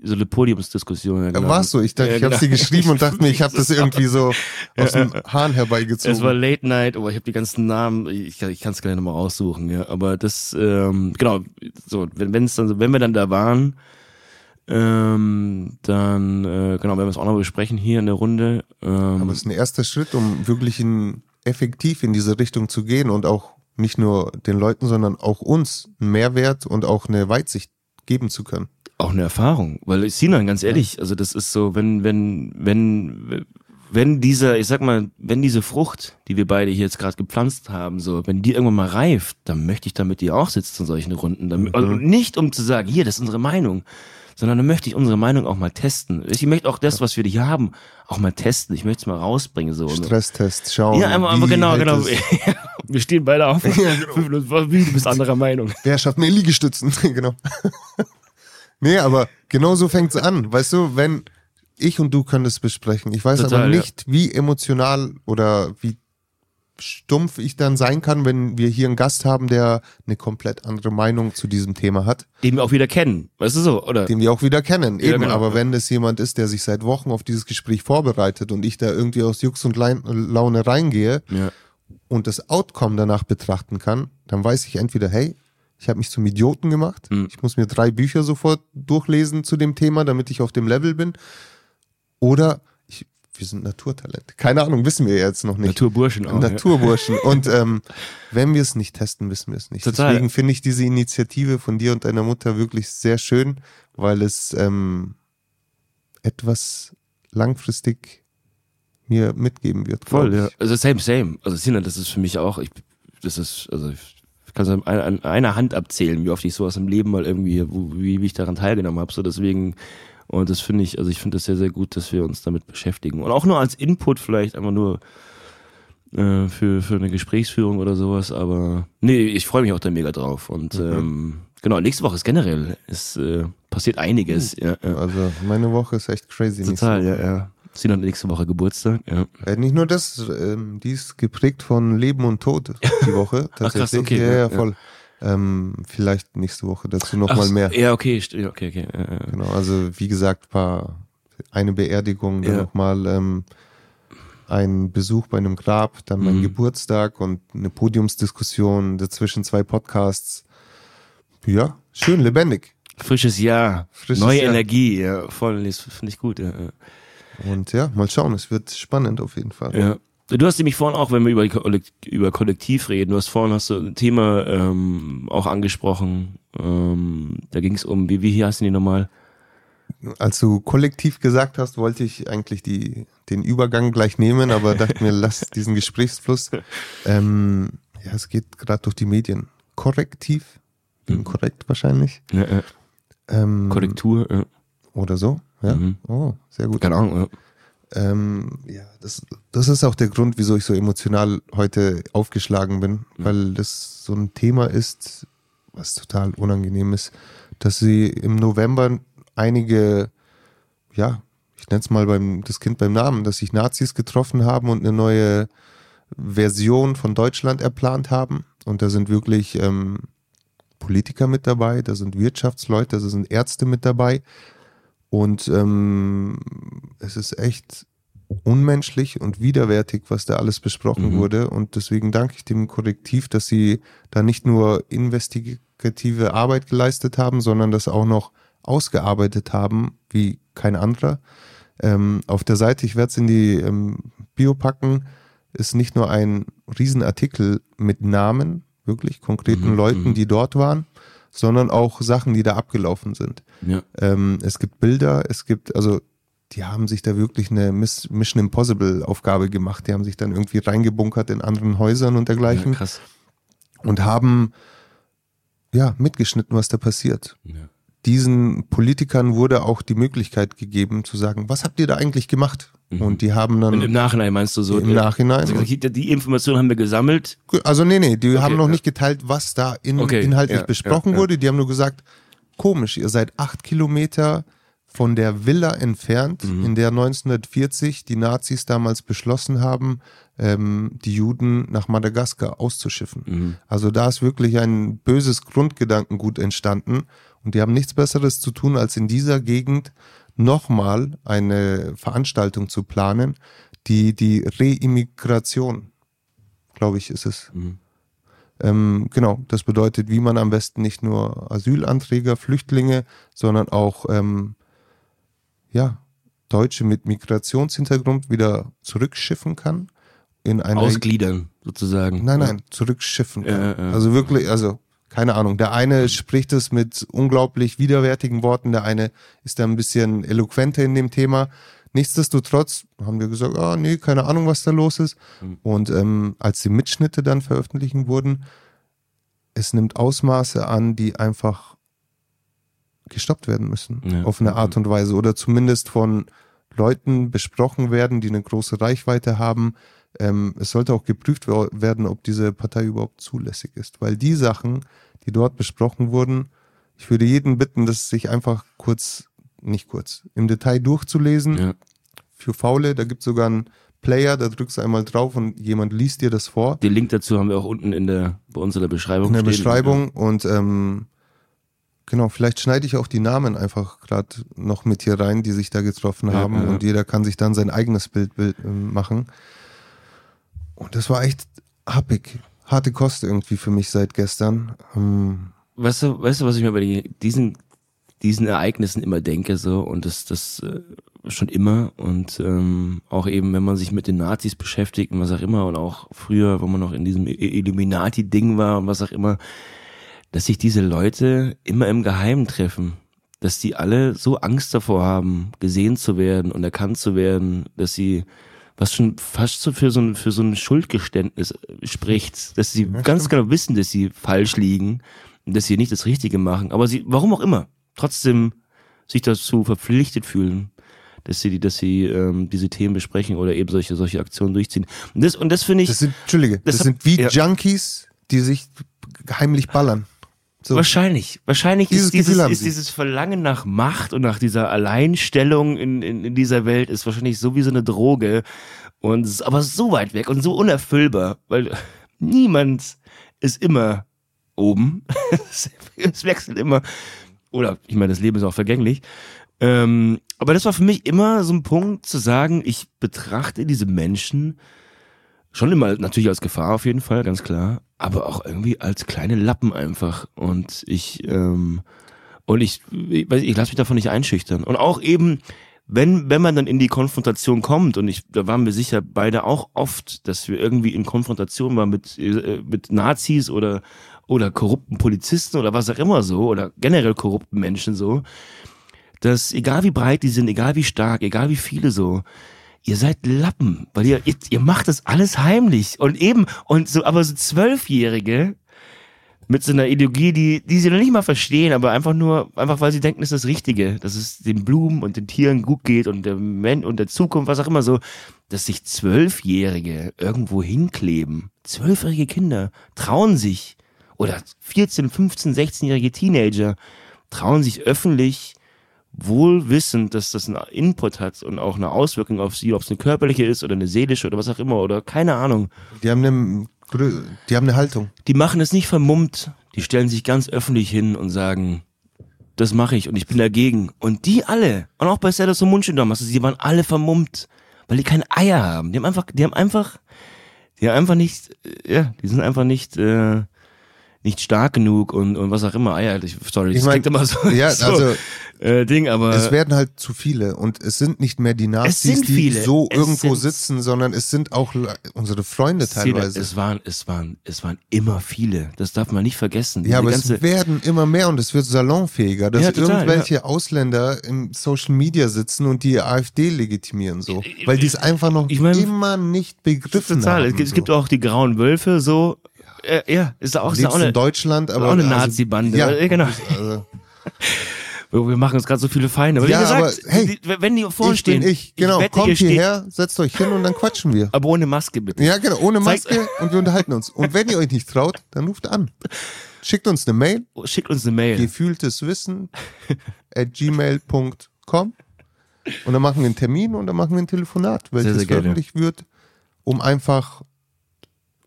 Speaker 1: so eine Podiumsdiskussion. Ja,
Speaker 2: genau. Warst du? Ich, dachte, ja, ich genau. habe sie geschrieben und dachte mir, ich habe das irgendwie so aus dem Hahn herbeigezogen.
Speaker 1: Es war Late Night, aber ich habe die ganzen Namen, ich, ich kann es gleich nochmal raussuchen, ja. Aber das, ähm, genau, so, wenn, wenn's dann, wenn wir dann da waren, ähm, dann, äh, genau, werden wir es auch noch besprechen hier in der Runde.
Speaker 2: Ähm, aber es ist ein erster Schritt, um wirklich in, effektiv in diese Richtung zu gehen und auch nicht nur den Leuten, sondern auch uns einen Mehrwert und auch eine Weitsicht geben zu können.
Speaker 1: Auch eine Erfahrung, weil Sinan, ganz ehrlich, also das ist so, wenn, wenn, wenn, wenn dieser, ich sag mal, wenn diese Frucht, die wir beide hier jetzt gerade gepflanzt haben, so, wenn die irgendwann mal reift, dann möchte ich da mit dir auch sitzen in solchen Runden. Dann, mhm. also nicht um zu sagen, hier, das ist unsere Meinung, sondern dann möchte ich unsere Meinung auch mal testen. Ich möchte auch das, was wir hier haben, auch mal testen. Ich möchte es mal rausbringen. So.
Speaker 2: Stresstest, schauen.
Speaker 1: Ja, einfach, einfach genau, genau. wir stehen beide auf. ja, genau. Wie, du bist anderer Meinung.
Speaker 2: Wer schafft mehr Liegestützen? genau. nee, aber genau so fängt es an. Weißt du, wenn ich und du können das besprechen. Ich weiß Total, aber nicht, ja. wie emotional oder wie stumpf ich dann sein kann, wenn wir hier einen Gast haben, der eine komplett andere Meinung zu diesem Thema hat.
Speaker 1: Den wir auch wieder kennen, weißt du so, oder?
Speaker 2: Den wir auch wieder kennen, ja, eben. Genau. Aber wenn das jemand ist, der sich seit Wochen auf dieses Gespräch vorbereitet und ich da irgendwie aus Jux und Laune reingehe ja. und das Outcome danach betrachten kann, dann weiß ich entweder, hey, ich habe mich zum Idioten gemacht, mhm. ich muss mir drei Bücher sofort durchlesen zu dem Thema, damit ich auf dem Level bin. Oder wir sind Naturtalent. Keine Ahnung, wissen wir jetzt noch nicht.
Speaker 1: Naturburschen auch.
Speaker 2: Naturburschen. Ja. Und ähm, wenn wir es nicht testen, wissen wir es nicht. Total. Deswegen finde ich diese Initiative von dir und deiner Mutter wirklich sehr schön, weil es ähm, etwas langfristig mir mitgeben wird.
Speaker 1: Voll, ja. Also same, same. Also Sina, das ist für mich auch, ich, das ist, also ich kann es an einer Hand abzählen, wie oft ich sowas im Leben mal irgendwie, wie, wie ich daran teilgenommen habe. So deswegen und das finde ich, also ich finde das sehr, sehr gut, dass wir uns damit beschäftigen. Und auch nur als Input vielleicht einfach nur äh, für, für eine Gesprächsführung oder sowas. Aber nee, ich freue mich auch da mega drauf. Und mhm. ähm, genau, nächste Woche ist generell, es äh, passiert einiges. Mhm. Ja, ja.
Speaker 2: Also meine Woche ist echt crazy.
Speaker 1: Total, ja, ja. Sie dann nächste Woche Geburtstag, ja.
Speaker 2: Äh, nicht nur das, ähm, die ist geprägt von Leben und Tod die Woche.
Speaker 1: Tatsächlich. Ach, krass, okay,
Speaker 2: ja, ja, voll. Ähm, vielleicht nächste Woche dazu nochmal mehr.
Speaker 1: Ja, okay, okay, okay. Ja.
Speaker 2: Genau, also wie gesagt, war eine Beerdigung, dann ja. nochmal ähm, ein Besuch bei einem Grab, dann mein mhm. Geburtstag und eine Podiumsdiskussion, dazwischen zwei Podcasts. Ja, schön, lebendig.
Speaker 1: Frisches Jahr, Frisches neue Jahr. Energie, ja, voll, das finde ich gut. Ja.
Speaker 2: Und ja, mal schauen, es wird spannend auf jeden Fall.
Speaker 1: Ja. Du hast nämlich vorhin auch, wenn wir über, über Kollektiv reden, du hast vorhin hast du ein Thema ähm, auch angesprochen. Ähm, da ging es um, wie, wie heißen die nochmal?
Speaker 2: Als du kollektiv gesagt hast, wollte ich eigentlich die, den Übergang gleich nehmen, aber dachte mir, lass diesen Gesprächsfluss. Ähm, ja, es geht gerade durch die Medien. Korrektiv, mhm. korrekt wahrscheinlich.
Speaker 1: Ja, ja. Ähm, Korrektur, ja.
Speaker 2: Oder so, ja. Mhm. Oh, sehr gut.
Speaker 1: Keine Ahnung, ja.
Speaker 2: Ähm, ja, das, das ist auch der Grund, wieso ich so emotional heute aufgeschlagen bin, mhm. weil das so ein Thema ist, was total unangenehm ist, dass sie im November einige, ja, ich nenne es mal beim, das Kind beim Namen, dass sich Nazis getroffen haben und eine neue Version von Deutschland erplant haben. Und da sind wirklich ähm, Politiker mit dabei, da sind Wirtschaftsleute, da sind Ärzte mit dabei. Und ähm, es ist echt unmenschlich und widerwärtig, was da alles besprochen mhm. wurde. Und deswegen danke ich dem Korrektiv, dass sie da nicht nur investigative Arbeit geleistet haben, sondern das auch noch ausgearbeitet haben wie kein anderer. Ähm, auf der Seite, ich werde es in die ähm, Bio packen, ist nicht nur ein Riesenartikel mit Namen, wirklich konkreten
Speaker 1: Mhm,
Speaker 2: Leuten,
Speaker 1: mhm.
Speaker 2: die dort waren, sondern auch Sachen, die da abgelaufen sind.
Speaker 1: Ja.
Speaker 2: Ähm, es gibt Bilder, es gibt, also die haben sich da wirklich eine Miss Mission Impossible Aufgabe gemacht. Die haben sich dann irgendwie reingebunkert in anderen Häusern und
Speaker 1: ja,
Speaker 2: dergleichen
Speaker 1: krass.
Speaker 2: und haben ja mitgeschnitten, was da passiert.
Speaker 1: Ja.
Speaker 2: Diesen Politikern wurde auch die Möglichkeit gegeben zu sagen, was habt ihr da eigentlich gemacht?
Speaker 1: Mhm.
Speaker 2: Und die haben dann
Speaker 1: Und im Nachhinein meinst du so?
Speaker 2: im
Speaker 1: äh,
Speaker 2: Nachhinein,
Speaker 1: also die, Information haben wir gesammelt.
Speaker 2: also nee, nee, die
Speaker 1: Okay,
Speaker 2: haben noch
Speaker 1: ja.
Speaker 2: nicht geteilt, was da in,
Speaker 1: Okay,
Speaker 2: inhaltlich
Speaker 1: ja,
Speaker 2: besprochen
Speaker 1: ja, ja.
Speaker 2: wurde. Die haben nur gesagt, komisch, ihr seid acht Kilometer von der Villa entfernt,
Speaker 1: Mhm.
Speaker 2: in der 1940 die Nazis damals beschlossen haben, ähm, die Juden nach Madagaskar auszuschiffen.
Speaker 1: Mhm.
Speaker 2: Also da ist wirklich ein böses Grundgedankengut entstanden und die haben nichts Besseres zu tun, als in dieser Gegend nochmal eine Veranstaltung zu planen, die die Reimmigration, glaube ich, ist es.
Speaker 1: Mhm.
Speaker 2: Ähm, genau, das bedeutet, wie man am besten nicht nur Asylanträger, Flüchtlinge, sondern auch ähm, ja, Deutsche mit Migrationshintergrund wieder zurückschiffen kann in einer
Speaker 1: Ausgliedern, sozusagen.
Speaker 2: Nein, nein, zurückschiffen kann.
Speaker 1: Ja, ja.
Speaker 2: Also wirklich, also keine Ahnung. Der eine spricht es mit unglaublich widerwärtigen Worten, der eine ist da ein bisschen eloquenter in dem Thema. Nichtsdestotrotz haben wir gesagt, ah nee, keine Ahnung, was da los ist.
Speaker 1: Mhm.
Speaker 2: Und ähm, als die Mitschnitte dann veröffentlichen wurden, es nimmt Ausmaße an, die einfach gestoppt werden müssen.
Speaker 1: Ja.
Speaker 2: Auf eine Art und Weise. Oder zumindest von Leuten besprochen werden, die eine große Reichweite haben. Ähm, es sollte auch geprüft wer- werden, ob diese Partei überhaupt zulässig ist. Weil die Sachen, die dort besprochen wurden, ich würde jeden bitten, das sich einfach kurz, nicht kurz, im Detail durchzulesen.
Speaker 1: Ja.
Speaker 2: Für Faule, da gibt es sogar einen Player, da drückst du einmal drauf und jemand liest dir das vor.
Speaker 1: Den Link dazu haben wir auch unten in der, bei uns in der Beschreibung
Speaker 2: in der
Speaker 1: stehen.
Speaker 2: Beschreibung und ähm, genau, vielleicht schneide ich auch die Namen einfach gerade noch mit hier rein, die sich da getroffen
Speaker 1: Ja,
Speaker 2: haben
Speaker 1: ja.
Speaker 2: und jeder kann sich dann sein eigenes Bild, Bild ähm, machen. Und das war echt happig, harte Kost irgendwie für mich seit gestern. Ähm,
Speaker 1: Weißt du, weißt du, was ich mir bei die- diesen, diesen Ereignissen immer denke, so, und das, das äh, schon immer. Und ähm, auch eben, wenn man sich mit den Nazis beschäftigt und was auch immer, und auch früher, wo man noch in diesem Illuminati-Ding war und was auch immer, dass sich diese Leute immer im Geheimen treffen. Dass die alle so Angst davor haben, gesehen zu werden und erkannt zu werden, dass sie was schon fast so für so ein, für so ein Schuldgeständnis äh, spricht, dass sie ganz genau wissen, dass sie falsch liegen und dass sie nicht das Richtige machen, aber sie, warum auch immer, trotzdem sich dazu verpflichtet fühlen, dass sie, dass sie ähm, diese Themen besprechen oder eben solche, solche Aktionen durchziehen. Und das, und das finde ich,
Speaker 2: das sind, Entschuldige, das,
Speaker 1: Das
Speaker 2: sind wie
Speaker 1: ja.
Speaker 2: Junkies, die sich heimlich ballern. So.
Speaker 1: Wahrscheinlich. Wahrscheinlich
Speaker 2: Dieses
Speaker 1: ist, dieses, ist dieses Verlangen nach Macht und nach dieser Alleinstellung in, in, in dieser Welt ist wahrscheinlich so wie so eine Droge und es ist aber so weit weg und so unerfüllbar, weil niemand ist immer oben. es, es wechselt immer. Oder, ich meine, das Leben ist auch vergänglich. Ähm, aber das war für mich immer so ein Punkt zu sagen, ich betrachte diese Menschen schon immer natürlich als Gefahr auf jeden Fall, ganz klar, aber auch irgendwie als kleine Lappen einfach. Und ich, ähm, und ich, ich, ich lasse mich davon nicht einschüchtern. Und auch eben, wenn, wenn man dann in die Konfrontation kommt, und ich, da waren wir sicher beide auch oft, dass wir irgendwie in Konfrontation waren mit, äh, mit Nazis oder, oder korrupten Polizisten oder was auch immer so, oder generell korrupten Menschen so, dass egal wie breit die sind, egal wie stark, egal wie viele so, ihr seid Lappen, weil ihr, ihr, ihr macht das alles heimlich und eben, und so, aber so Zwölfjährige mit so einer Ideologie, die, die sie noch nicht mal verstehen, aber einfach nur, einfach weil sie denken, es ist das Richtige, dass es den Blumen und den Tieren gut geht und der Men und der Zukunft, was auch immer so, dass sich Zwölfjährige irgendwo hinkleben. Zwölfjährige Kinder trauen sich, oder 14, 15, 16-jährige Teenager trauen sich öffentlich wohl wissend, dass das einen Input hat und auch eine Auswirkung auf sie, ob es eine körperliche ist oder eine seelische oder was auch immer oder keine Ahnung.
Speaker 2: Die haben eine, die haben eine Haltung.
Speaker 1: Die machen es nicht vermummt, die stellen sich ganz öffentlich hin und sagen, das mache ich und ich bin dagegen. Und die alle, und auch bei Sellers und Munchen damals, die waren alle vermummt, weil die keine Eier haben. Die haben einfach, die haben einfach, die haben einfach nicht, äh, ja, die sind einfach nicht, äh, nicht stark genug und, und was auch immer. Ah, ja, ich, sorry,
Speaker 2: Ich
Speaker 1: das
Speaker 2: mein,
Speaker 1: klingt immer so,
Speaker 2: ja,
Speaker 1: so
Speaker 2: also
Speaker 1: äh, Ding, aber
Speaker 2: es werden halt zu viele und es sind nicht mehr die Nazis, die so
Speaker 1: Es
Speaker 2: irgendwo sitzen, sondern es sind auch unsere Freunde teilweise.
Speaker 1: es waren, es waren, es waren immer viele. Das darf man nicht vergessen.
Speaker 2: Ja, aber es werden immer mehr und es wird salonfähiger, dass
Speaker 1: Ja, total,
Speaker 2: irgendwelche Ausländer im Social Media sitzen und die AfD legitimieren so, weil die es einfach noch
Speaker 1: Ich mein,
Speaker 2: immer nicht begriffen
Speaker 1: total.
Speaker 2: haben.
Speaker 1: Es gibt,
Speaker 2: so.
Speaker 1: es gibt auch die grauen Wölfe, so. Ja, ja ist auch, ist auch eine,
Speaker 2: in Deutschland, aber
Speaker 1: auch eine
Speaker 2: also,
Speaker 1: Nazi-Bande.
Speaker 2: Ja,
Speaker 1: Ja, genau.
Speaker 2: Also,
Speaker 1: Wir wir machen uns gerade so viele Feinde. Aber
Speaker 2: Ja,
Speaker 1: gesagt,
Speaker 2: aber, hey,
Speaker 1: die, wenn die vorne
Speaker 2: ich
Speaker 1: stehen,
Speaker 2: bin ich, genau.
Speaker 1: wette,
Speaker 2: Kommt hierher, setzt euch hin und dann quatschen wir.
Speaker 1: Aber ohne Maske bitte.
Speaker 2: Ja, genau, ohne
Speaker 1: Zeigt-
Speaker 2: Maske und wir unterhalten uns. Und wenn ihr euch nicht traut, dann ruft an. Schickt uns eine Mail,
Speaker 1: Schickt uns eine Mail.
Speaker 2: gefühlteswissen at gmail.com und dann machen wir einen Termin und dann machen wir ein Telefonat, welches
Speaker 1: sehr
Speaker 2: veröffentlicht wird, um einfach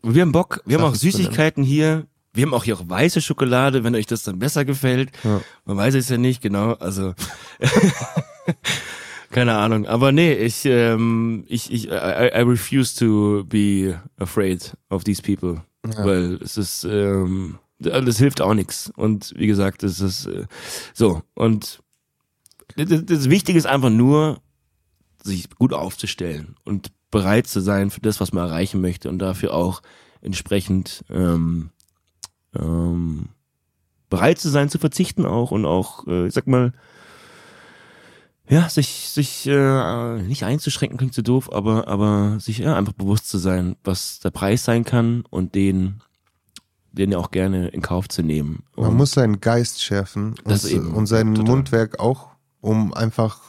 Speaker 1: Wir haben Bock, wir haben auch. Süßigkeiten hier. Wir haben auch hier auch weiße Schokolade, wenn euch das dann besser gefällt.
Speaker 2: Ja.
Speaker 1: Man weiß es ja nicht, genau. Also keine Ahnung. Aber nee, ich, ähm, ich, ich, I, I refuse to be afraid of these people. Weil es ist, ähm, das hilft auch nichts. Und wie gesagt, es ist äh, so. Und das, das Wichtige ist einfach nur, sich gut aufzustellen und bereit zu sein für das, was man erreichen möchte und dafür auch entsprechend ähm, ähm, bereit zu sein, zu verzichten auch und auch, äh, ich sag mal, ja, sich, sich äh, nicht einzuschränken klingt so doof, aber, aber sich ja, einfach bewusst zu sein, was der Preis sein kann und den, den ja auch gerne in Kauf zu nehmen.
Speaker 2: Man
Speaker 1: Und
Speaker 2: muss seinen Geist schärfen und,
Speaker 1: eben,
Speaker 2: und sein
Speaker 1: total.
Speaker 2: Mundwerk auch, um einfach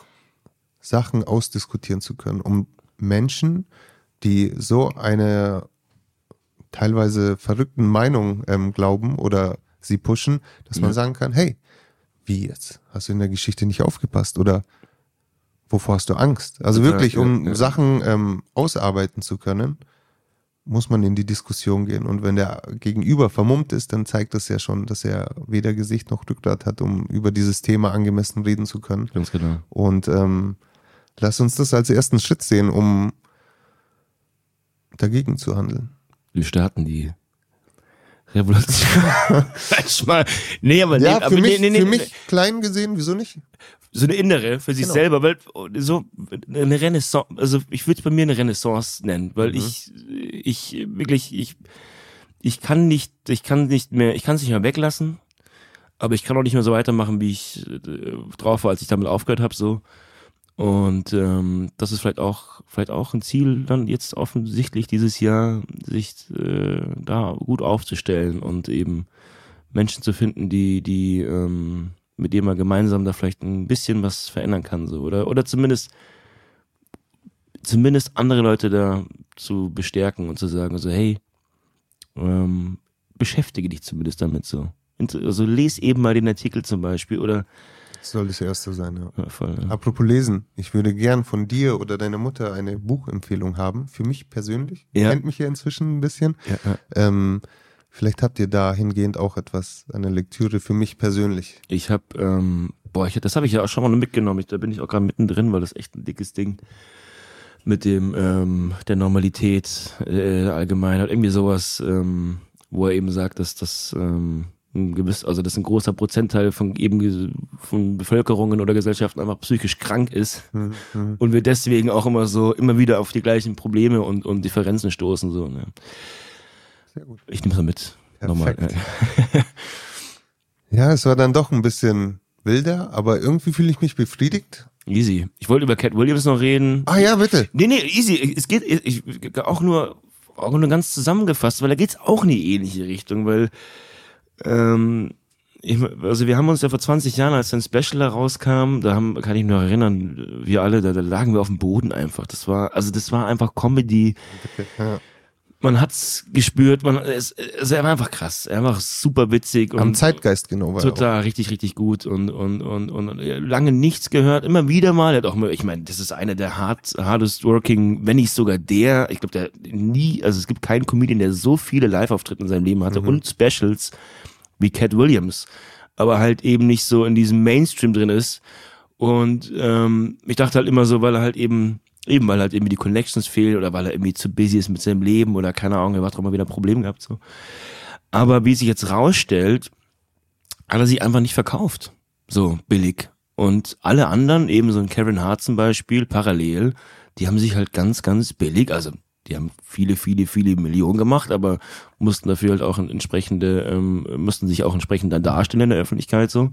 Speaker 2: Sachen ausdiskutieren zu können, um Menschen, die so eine teilweise verrückten Meinung ähm, glauben oder sie pushen, dass man
Speaker 1: Ja.
Speaker 2: sagen kann, hey, wie jetzt? Hast du in der Geschichte nicht aufgepasst oder wovor hast du Angst? Also wirklich, um
Speaker 1: ja, ja.
Speaker 2: Sachen ähm, ausarbeiten zu können, muss man in die Diskussion gehen. Und wenn der Gegenüber vermummt ist, dann zeigt das ja schon, dass er weder Gesicht noch Rückgrat hat, um über dieses Thema angemessen reden zu können.
Speaker 1: ganz genau.
Speaker 2: Und ähm, lass uns das als ersten Schritt sehen, um dagegen zu handeln.
Speaker 1: Wir starten die Revolution. Manchmal. Nee, aber,
Speaker 2: Ja,
Speaker 1: nee, aber
Speaker 2: für, mich,
Speaker 1: nee, nee,
Speaker 2: für
Speaker 1: nee,
Speaker 2: mich klein gesehen, wieso nicht?
Speaker 1: so eine innere für sich
Speaker 2: Genau.
Speaker 1: selber, weil so eine Renaissance, also ich würde es bei mir eine Renaissance nennen, weil
Speaker 2: Mhm.
Speaker 1: ich ich wirklich ich ich kann nicht ich kann nicht mehr ich kann es nicht mehr weglassen, aber ich kann auch nicht mehr so weitermachen, wie ich äh, drauf war, als ich damit aufgehört habe so und ähm, das ist vielleicht auch vielleicht auch ein Ziel dann jetzt offensichtlich dieses Jahr sich äh, da gut aufzustellen und eben Menschen zu finden, die die ähm, mit denen man gemeinsam da vielleicht ein bisschen was verändern kann so oder? Oder zumindest zumindest andere Leute da zu bestärken und zu sagen so hey ähm, beschäftige dich zumindest damit so. Also les eben mal den Artikel zum Beispiel oder
Speaker 2: soll das erste sein, ja.
Speaker 1: ja, voll, ja.
Speaker 2: Apropos lesen, ich würde gern von dir oder deiner Mutter eine Buchempfehlung haben. Für mich persönlich.
Speaker 1: Ja.
Speaker 2: Kennt mich ja inzwischen ein bisschen.
Speaker 1: Ja.
Speaker 2: Ähm, vielleicht habt ihr dahingehend auch etwas, eine Lektüre für mich persönlich.
Speaker 1: Ich habe, ähm, boah, ich, das habe ich ja auch schon mal mitgenommen. Ich, da bin ich auch gerade mittendrin, weil das echt ein dickes Ding mit dem ähm, der Normalität äh, allgemein hat irgendwie sowas, ähm, wo er eben sagt, dass das ähm, ein gewiss, also dass ein großer Prozentteil von eben von Bevölkerungen oder Gesellschaften einfach psychisch krank ist
Speaker 2: Mhm.
Speaker 1: und wir deswegen auch immer so immer wieder auf die gleichen Probleme und, und Differenzen stoßen so. Ne?
Speaker 2: Sehr gut.
Speaker 1: Ich nehme es mit. Nochmal.
Speaker 2: Ja, es war dann doch ein bisschen wilder, aber irgendwie fühle ich mich befriedigt.
Speaker 1: Easy. Ich wollte über Cat Williams noch reden.
Speaker 2: Ah ja, bitte.
Speaker 1: Nee, nee, easy. Es geht ich, auch nur auch nur ganz zusammengefasst, weil da geht's auch in die ähnliche Richtung, weil ähm, ich, also wir haben uns ja vor 20 Jahren, als ein Special da rauskam, da haben, kann ich mich noch erinnern, wir alle, da, da lagen wir auf dem Boden einfach. Das war, also das war einfach Comedy.
Speaker 2: Ja.
Speaker 1: Man hat's gespürt, man, es, es er war einfach krass, er war einfach super witzig und
Speaker 2: Am Zeitgeist genau war er auch.
Speaker 1: Total, richtig, richtig gut und, und, und, und lange nichts gehört. Immer wieder mal, er hat auch mal, ich meine, das ist einer der hard, hardest working, wenn nicht sogar der, ich glaube, der nie, also es gibt keinen Comedian, der so viele Live-Auftritte in seinem Leben hatte und Specials wie Cat Williams, aber halt eben nicht so in diesem Mainstream drin ist. Und ähm, ich dachte halt immer so, weil er halt eben, eben weil halt irgendwie die Connections fehlen oder weil er irgendwie zu busy ist mit seinem Leben oder keine Ahnung, er hat auch mal wieder ein Problem gehabt so. Aber wie sich jetzt rausstellt, hat er sich einfach nicht verkauft. So billig. Und alle anderen, eben so ein Kevin Hart zum Beispiel, parallel, die haben sich halt ganz, ganz billig, also die haben viele, viele, viele Millionen gemacht, aber mussten dafür halt auch entsprechende, ähm, mussten sich auch entsprechend dann darstellen in der Öffentlichkeit so.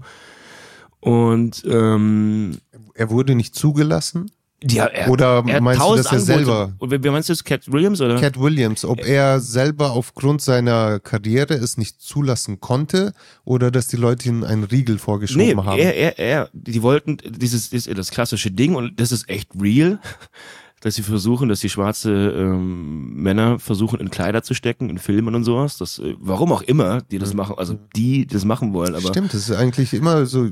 Speaker 1: Und ähm,
Speaker 2: Er wurde nicht zugelassen?
Speaker 1: ja, er,
Speaker 2: Oder
Speaker 1: er
Speaker 2: meinst du, dass er
Speaker 1: Angebote-
Speaker 2: selber-
Speaker 1: Und wer meinst du, das Cat Williams oder?
Speaker 2: Cat Williams, ob er selber aufgrund seiner Karriere es nicht zulassen konnte oder dass die Leute ihm einen Riegel vorgeschoben
Speaker 1: nee,
Speaker 2: haben.
Speaker 1: er, er, er, die wollten dieses, das, das klassische Ding und das ist echt real, dass sie versuchen, dass die schwarze ähm, Männer versuchen in Kleider zu stecken, in Filmen und sowas. Das, äh, warum auch immer, die das machen, also die das machen wollen, aber
Speaker 2: Stimmt, das ist eigentlich immer so,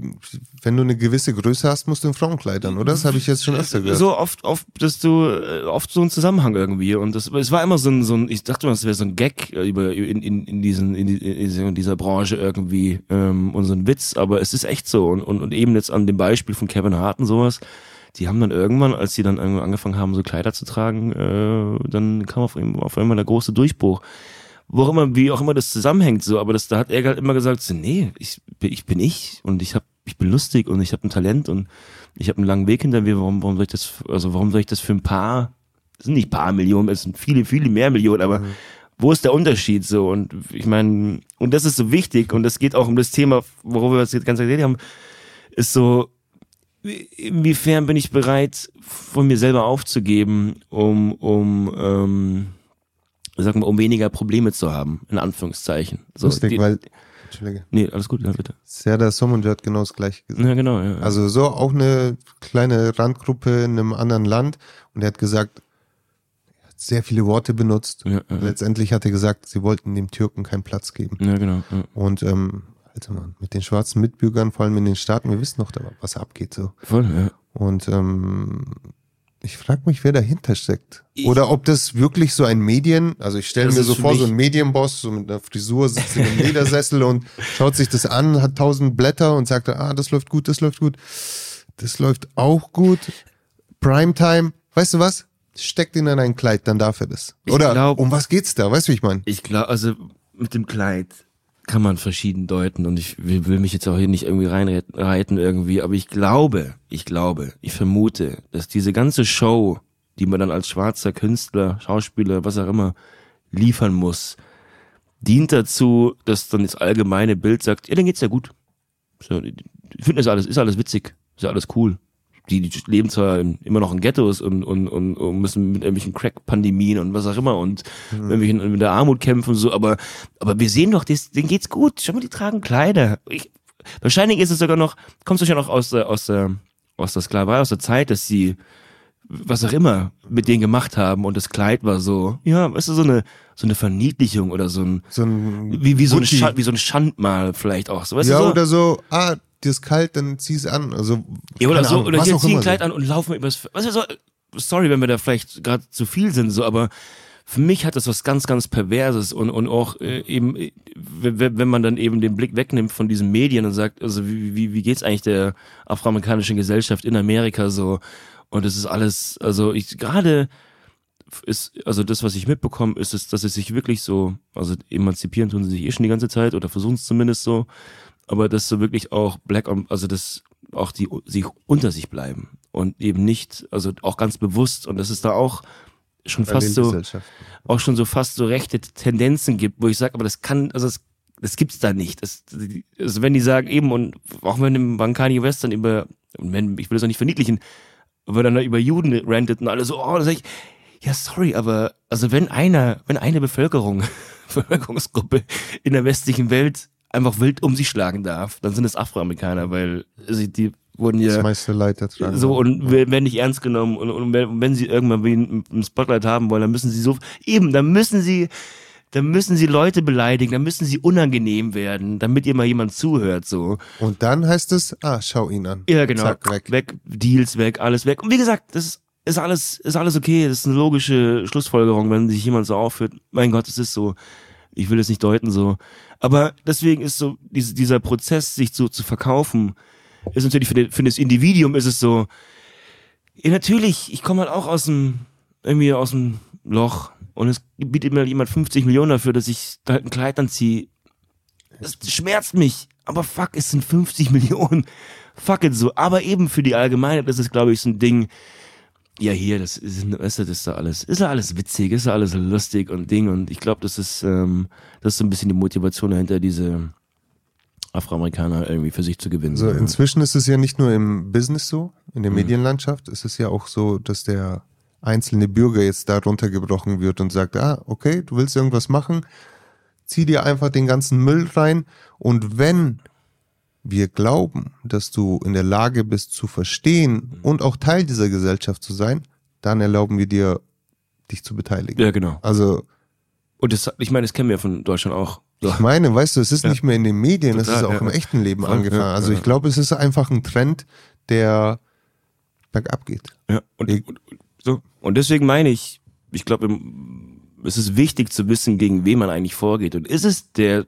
Speaker 2: wenn du eine gewisse Größe hast, musst du in Frauenkleidern, oder? Das habe ich jetzt schon öfter gehört.
Speaker 1: so oft, oft, dass du äh, oft so ein Zusammenhang irgendwie und das, es war immer so ein, so ein, ich dachte mal, es wäre so ein Gag äh, über in, in, in diesen in, in dieser Branche irgendwie ähm, und so ein Witz, aber es ist echt so und, und, und eben jetzt an dem Beispiel von Kevin Hart und sowas. Die haben dann irgendwann, als sie dann irgendwann angefangen haben, so Kleider zu tragen, äh, dann kam auf, einmal- auf einmal der große Durchbruch. Wo auch immer, wie auch immer das zusammenhängt, so, aber das, da hat er halt immer gesagt, so, nee, ich, bin- ich bin ich und ich hab, ich bin lustig und ich habe ein Talent und ich habe einen langen Weg hinter mir, warum, warum soll ich das, also warum soll ich das für ein paar, das sind nicht paar Millionen, es sind viele, viele mehr Millionen, aber wo ist der Unterschied so? Und ich meine, und das ist so wichtig und das geht auch um das Thema, worüber wir jetzt Zeit geredet haben, ist so, inwiefern bin ich bereit, von mir selber aufzugeben, um, um, ähm, sag mal, um weniger Probleme zu haben, in Anführungszeichen. So,
Speaker 2: Lustig,
Speaker 1: die,
Speaker 2: weil, Entschuldige,
Speaker 1: Nee, alles gut, ja, bitte.
Speaker 2: Serdar Somuncu hat genau das gleiche gesagt.
Speaker 1: Ja, genau, ja.
Speaker 2: Also so auch eine kleine Randgruppe in einem anderen Land und er hat gesagt, er hat sehr viele Worte benutzt.
Speaker 1: ja, ja,
Speaker 2: Letztendlich hat er gesagt, sie wollten dem Türken keinen Platz geben.
Speaker 1: ja, genau. Ja.
Speaker 2: Und ähm, Alter Mann, mit den schwarzen Mitbürgern, vor allem in den Staaten, wir wissen noch, da- was abgeht so.
Speaker 1: Voll, ja.
Speaker 2: Und ähm, ich frage mich, wer dahinter steckt.
Speaker 1: Ich-
Speaker 2: Oder ob das wirklich so ein Medien, also ich stelle mir so vor, so ein Medienboss, so mit einer Frisur, sitzt in einem Ledersessel und schaut sich das an, hat tausend Blätter und sagt, ah, das läuft gut, das läuft gut. Das läuft auch gut. Primetime, weißt du was? Steckt ihn in ein Kleid, dann darf er das.
Speaker 1: Ich
Speaker 2: Oder
Speaker 1: glaub-
Speaker 2: um was geht's da? Weißt du, wie ich meine?
Speaker 1: Ich glaube, also mit dem Kleid kann man verschieden deuten und ich will, will mich jetzt auch hier nicht irgendwie reinreiten irgendwie, aber ich glaube, ich glaube, ich vermute, dass diese ganze Show, die man dann als schwarzer Künstler, Schauspieler, was auch immer liefern muss, dient dazu, dass dann das allgemeine Bild sagt, ja, dann geht's ja gut. So, die finden das alles, ist alles witzig, ist alles cool. Die, die leben zwar immer noch in Ghettos und, und, und, und müssen mit irgendwelchen Crack-Pandemien und was auch immer und irgendwelchen mit der Armut kämpfen und so, aber, aber wir sehen doch, denen geht's gut. Schau mal, die tragen Kleider. Ich, wahrscheinlich ist es sogar noch, kommt es ja noch aus der, aus der, aus der Sklaverei, aus der Zeit, dass sie was auch immer mit denen gemacht haben und das Kleid war so, ja, weißt du, so eine, so eine Verniedlichung oder so ein,
Speaker 2: So ein
Speaker 1: wie, wie so ein. Schand, wie so ein Schandmal vielleicht auch, so, weißt
Speaker 2: ja,
Speaker 1: du, so?
Speaker 2: oder so, ah, dir ist kalt, dann zieh's an. Also,
Speaker 1: Ja, oder so,
Speaker 2: Ahnung,
Speaker 1: oder ziehen
Speaker 2: immer
Speaker 1: ein Kleid
Speaker 2: so.
Speaker 1: an und laufen übers, was ist so, sorry, wenn wir da vielleicht gerade zu viel sind, so, aber für mich hat das was ganz, ganz Perverses und, und auch äh, eben, äh, wenn wenn man dann eben den Blick wegnimmt von diesen Medien und sagt, also wie, wie, wie geht's eigentlich der afroamerikanischen Gesellschaft in Amerika so und es ist alles, also ich gerade ist, also das, was ich mitbekomme, ist es, dass es sich wirklich so, also emanzipieren tun sie sich eh schon die ganze Zeit oder versuchen es zumindest so, aber dass so wirklich auch Black on, also dass auch die sich unter sich bleiben und eben nicht, also auch ganz bewusst und dass es da auch schon fast so, auch schon so fast so rechte Tendenzen gibt, wo ich sage, aber das kann, also das, das gibt's da nicht. Das, also wenn die sagen eben und auch wenn wenn Kanye West dann über, und wenn, ich will das auch nicht verniedlichen, aber dann über Juden rantet und alle so, oh, sag ich, ja sorry, aber also wenn einer, wenn eine Bevölkerung, Bevölkerungsgruppe in der westlichen Welt einfach wild um sich schlagen darf, dann sind es Afroamerikaner, weil also die wurden ja
Speaker 2: Das meiste Leid ertragen.
Speaker 1: so und we- werden nicht ernst genommen und, und wenn, wenn sie irgendwann wen im Spotlight haben wollen, dann müssen sie so eben, dann müssen sie dann müssen sie Leute beleidigen, dann müssen sie unangenehm werden, damit ihr mal jemand zuhört so.
Speaker 2: Und dann heißt es, ah, schau ihn an.
Speaker 1: Ja, genau.
Speaker 2: Zack, weg.
Speaker 1: weg, Deals weg, alles weg. Und wie gesagt, das ist, ist alles ist alles okay, das ist eine logische Schlussfolgerung, wenn sich jemand so aufführt. Mein Gott, es ist so. Ich will es nicht deuten so, aber deswegen ist so diese, dieser Prozess sich so zu verkaufen ist natürlich für, den, für das Individuum ist es so, ja, natürlich, ich komme halt auch aus dem, irgendwie aus dem Loch und es bietet mir jemand 50 Millionen dafür, dass ich da halt ein Kleid anziehe. Es schmerzt mich. Aber fuck, es sind 50 Millionen. Fuck it so. Aber eben für die Allgemeinheit ist es, glaube ich, so ein Ding. Ja, hier, das ist, ist, ist da alles, ist da alles witzig, ist da alles lustig und Ding. Und ich glaube, das ist, ähm, das ist so ein bisschen die Motivation dahinter, diese Afroamerikaner irgendwie für sich zu gewinnen.
Speaker 2: So, inzwischen ist es ja nicht nur im Business so, in der mhm. Medienlandschaft ist es ja auch so, dass der einzelne Bürger jetzt da runtergebrochen wird und sagt, ah, okay, du willst irgendwas machen, zieh dir einfach den ganzen Müll rein und wenn wir glauben, dass du in der Lage bist zu verstehen und auch Teil dieser Gesellschaft zu sein, dann erlauben wir dir, dich zu beteiligen.
Speaker 1: Ja, genau.
Speaker 2: Also.
Speaker 1: Und das, ich meine, das kennen wir von Deutschland auch.
Speaker 2: So. Ich meine, weißt du, es ist ja. nicht mehr in den Medien, Total, es ist auch ja. im echten Leben Voll, angefangen. Ja, also ich glaube, es ist einfach ein Trend, der bergab geht.
Speaker 1: Ja, und, und, so. und deswegen meine ich, ich glaube, es ist wichtig zu wissen, gegen wen man eigentlich vorgeht. Und ist es der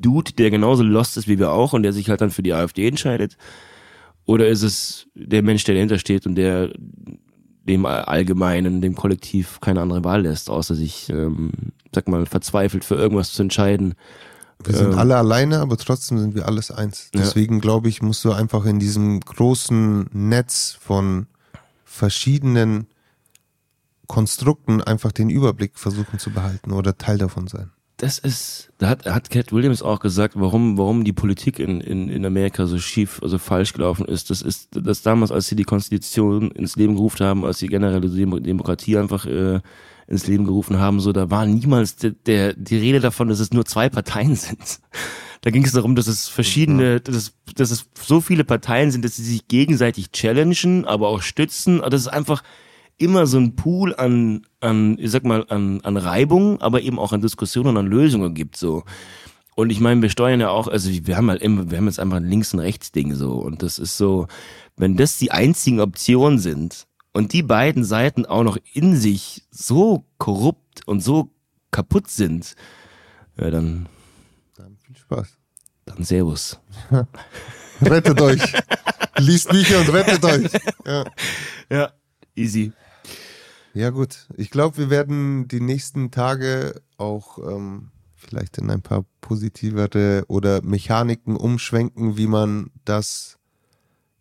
Speaker 1: Dude, der genauso lost ist wie wir auch und der sich halt dann für die AfD entscheidet? Oder ist es der Mensch, der dahinter steht und der dem Allgemeinen, dem Kollektiv keine andere Wahl lässt, außer sich, ähm, sag mal, verzweifelt für irgendwas zu entscheiden?
Speaker 2: Wir sind ähm, alle alleine, aber trotzdem sind wir alles eins. Deswegen ja. glaube ich, musst du einfach in diesem großen Netz von verschiedenen Konstrukten einfach den Überblick versuchen zu behalten oder Teil davon sein
Speaker 1: das ist, da hat, hat Cat Williams auch gesagt, warum, warum die Politik in, in, in Amerika so schief, also falsch gelaufen ist. Das ist, dass damals, als sie die Konstitution ins Leben gerufen haben, als sie generelle Demokratie einfach äh, ins Leben gerufen haben, so, da war niemals der, der, die Rede davon, dass es nur zwei Parteien sind. Da ging es darum, dass es verschiedene, dass es, dass es so viele Parteien sind, dass sie sich gegenseitig challengen, aber auch stützen. Das ist einfach, immer so ein Pool an, an ich sag mal, an, an Reibung, aber eben auch an Diskussionen, an Lösungen gibt, so. Und ich meine, wir steuern ja auch, also wir haben halt immer, wir haben jetzt einfach ein Links- und Rechts-Ding so. Und das ist so, wenn das die einzigen Optionen sind und die beiden Seiten auch noch in sich so korrupt und so kaputt sind, ja, dann.
Speaker 2: Dann viel Spaß.
Speaker 1: Dann Servus.
Speaker 2: rettet euch. Liest Bücher und rettet euch. Ja.
Speaker 1: ja, easy.
Speaker 2: Ja gut, ich glaube, wir werden die nächsten Tage auch ähm, vielleicht in ein paar positivere oder Mechaniken umschwenken, wie man das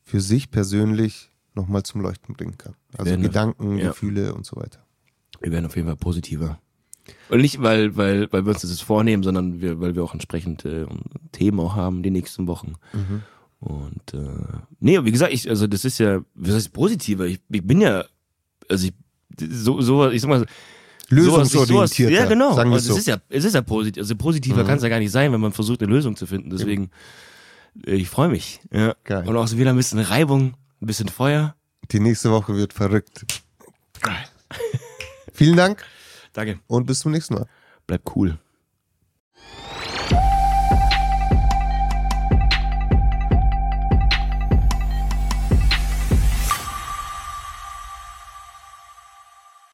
Speaker 2: für sich persönlich nochmal zum Leuchten bringen kann. Also werden, Gedanken, ja. Gefühle und so weiter.
Speaker 1: Wir werden auf jeden Fall positiver. Und nicht, weil, weil, weil wir uns das vornehmen, sondern wir, weil wir auch entsprechend äh, Themen auch haben die nächsten Wochen. Mhm. Und äh, nee, wie gesagt, ich, also das ist ja, was heißt positiver? Ich, ich bin ja, also ich so, so ich sag mal,
Speaker 2: lösungsorientiert.
Speaker 1: Ja, genau. Sagen also so. es ist ja, es ist ja positiv. Also positiver mhm. kann es ja gar nicht sein, wenn man versucht, eine Lösung zu finden. Deswegen, äh, ich freue mich. Ja. Geil. Und auch so wieder ein bisschen Reibung, ein bisschen Feuer.
Speaker 2: Die nächste Woche wird verrückt. Geil. Vielen Dank.
Speaker 1: Danke.
Speaker 2: Und bis zum nächsten Mal.
Speaker 1: Bleib cool.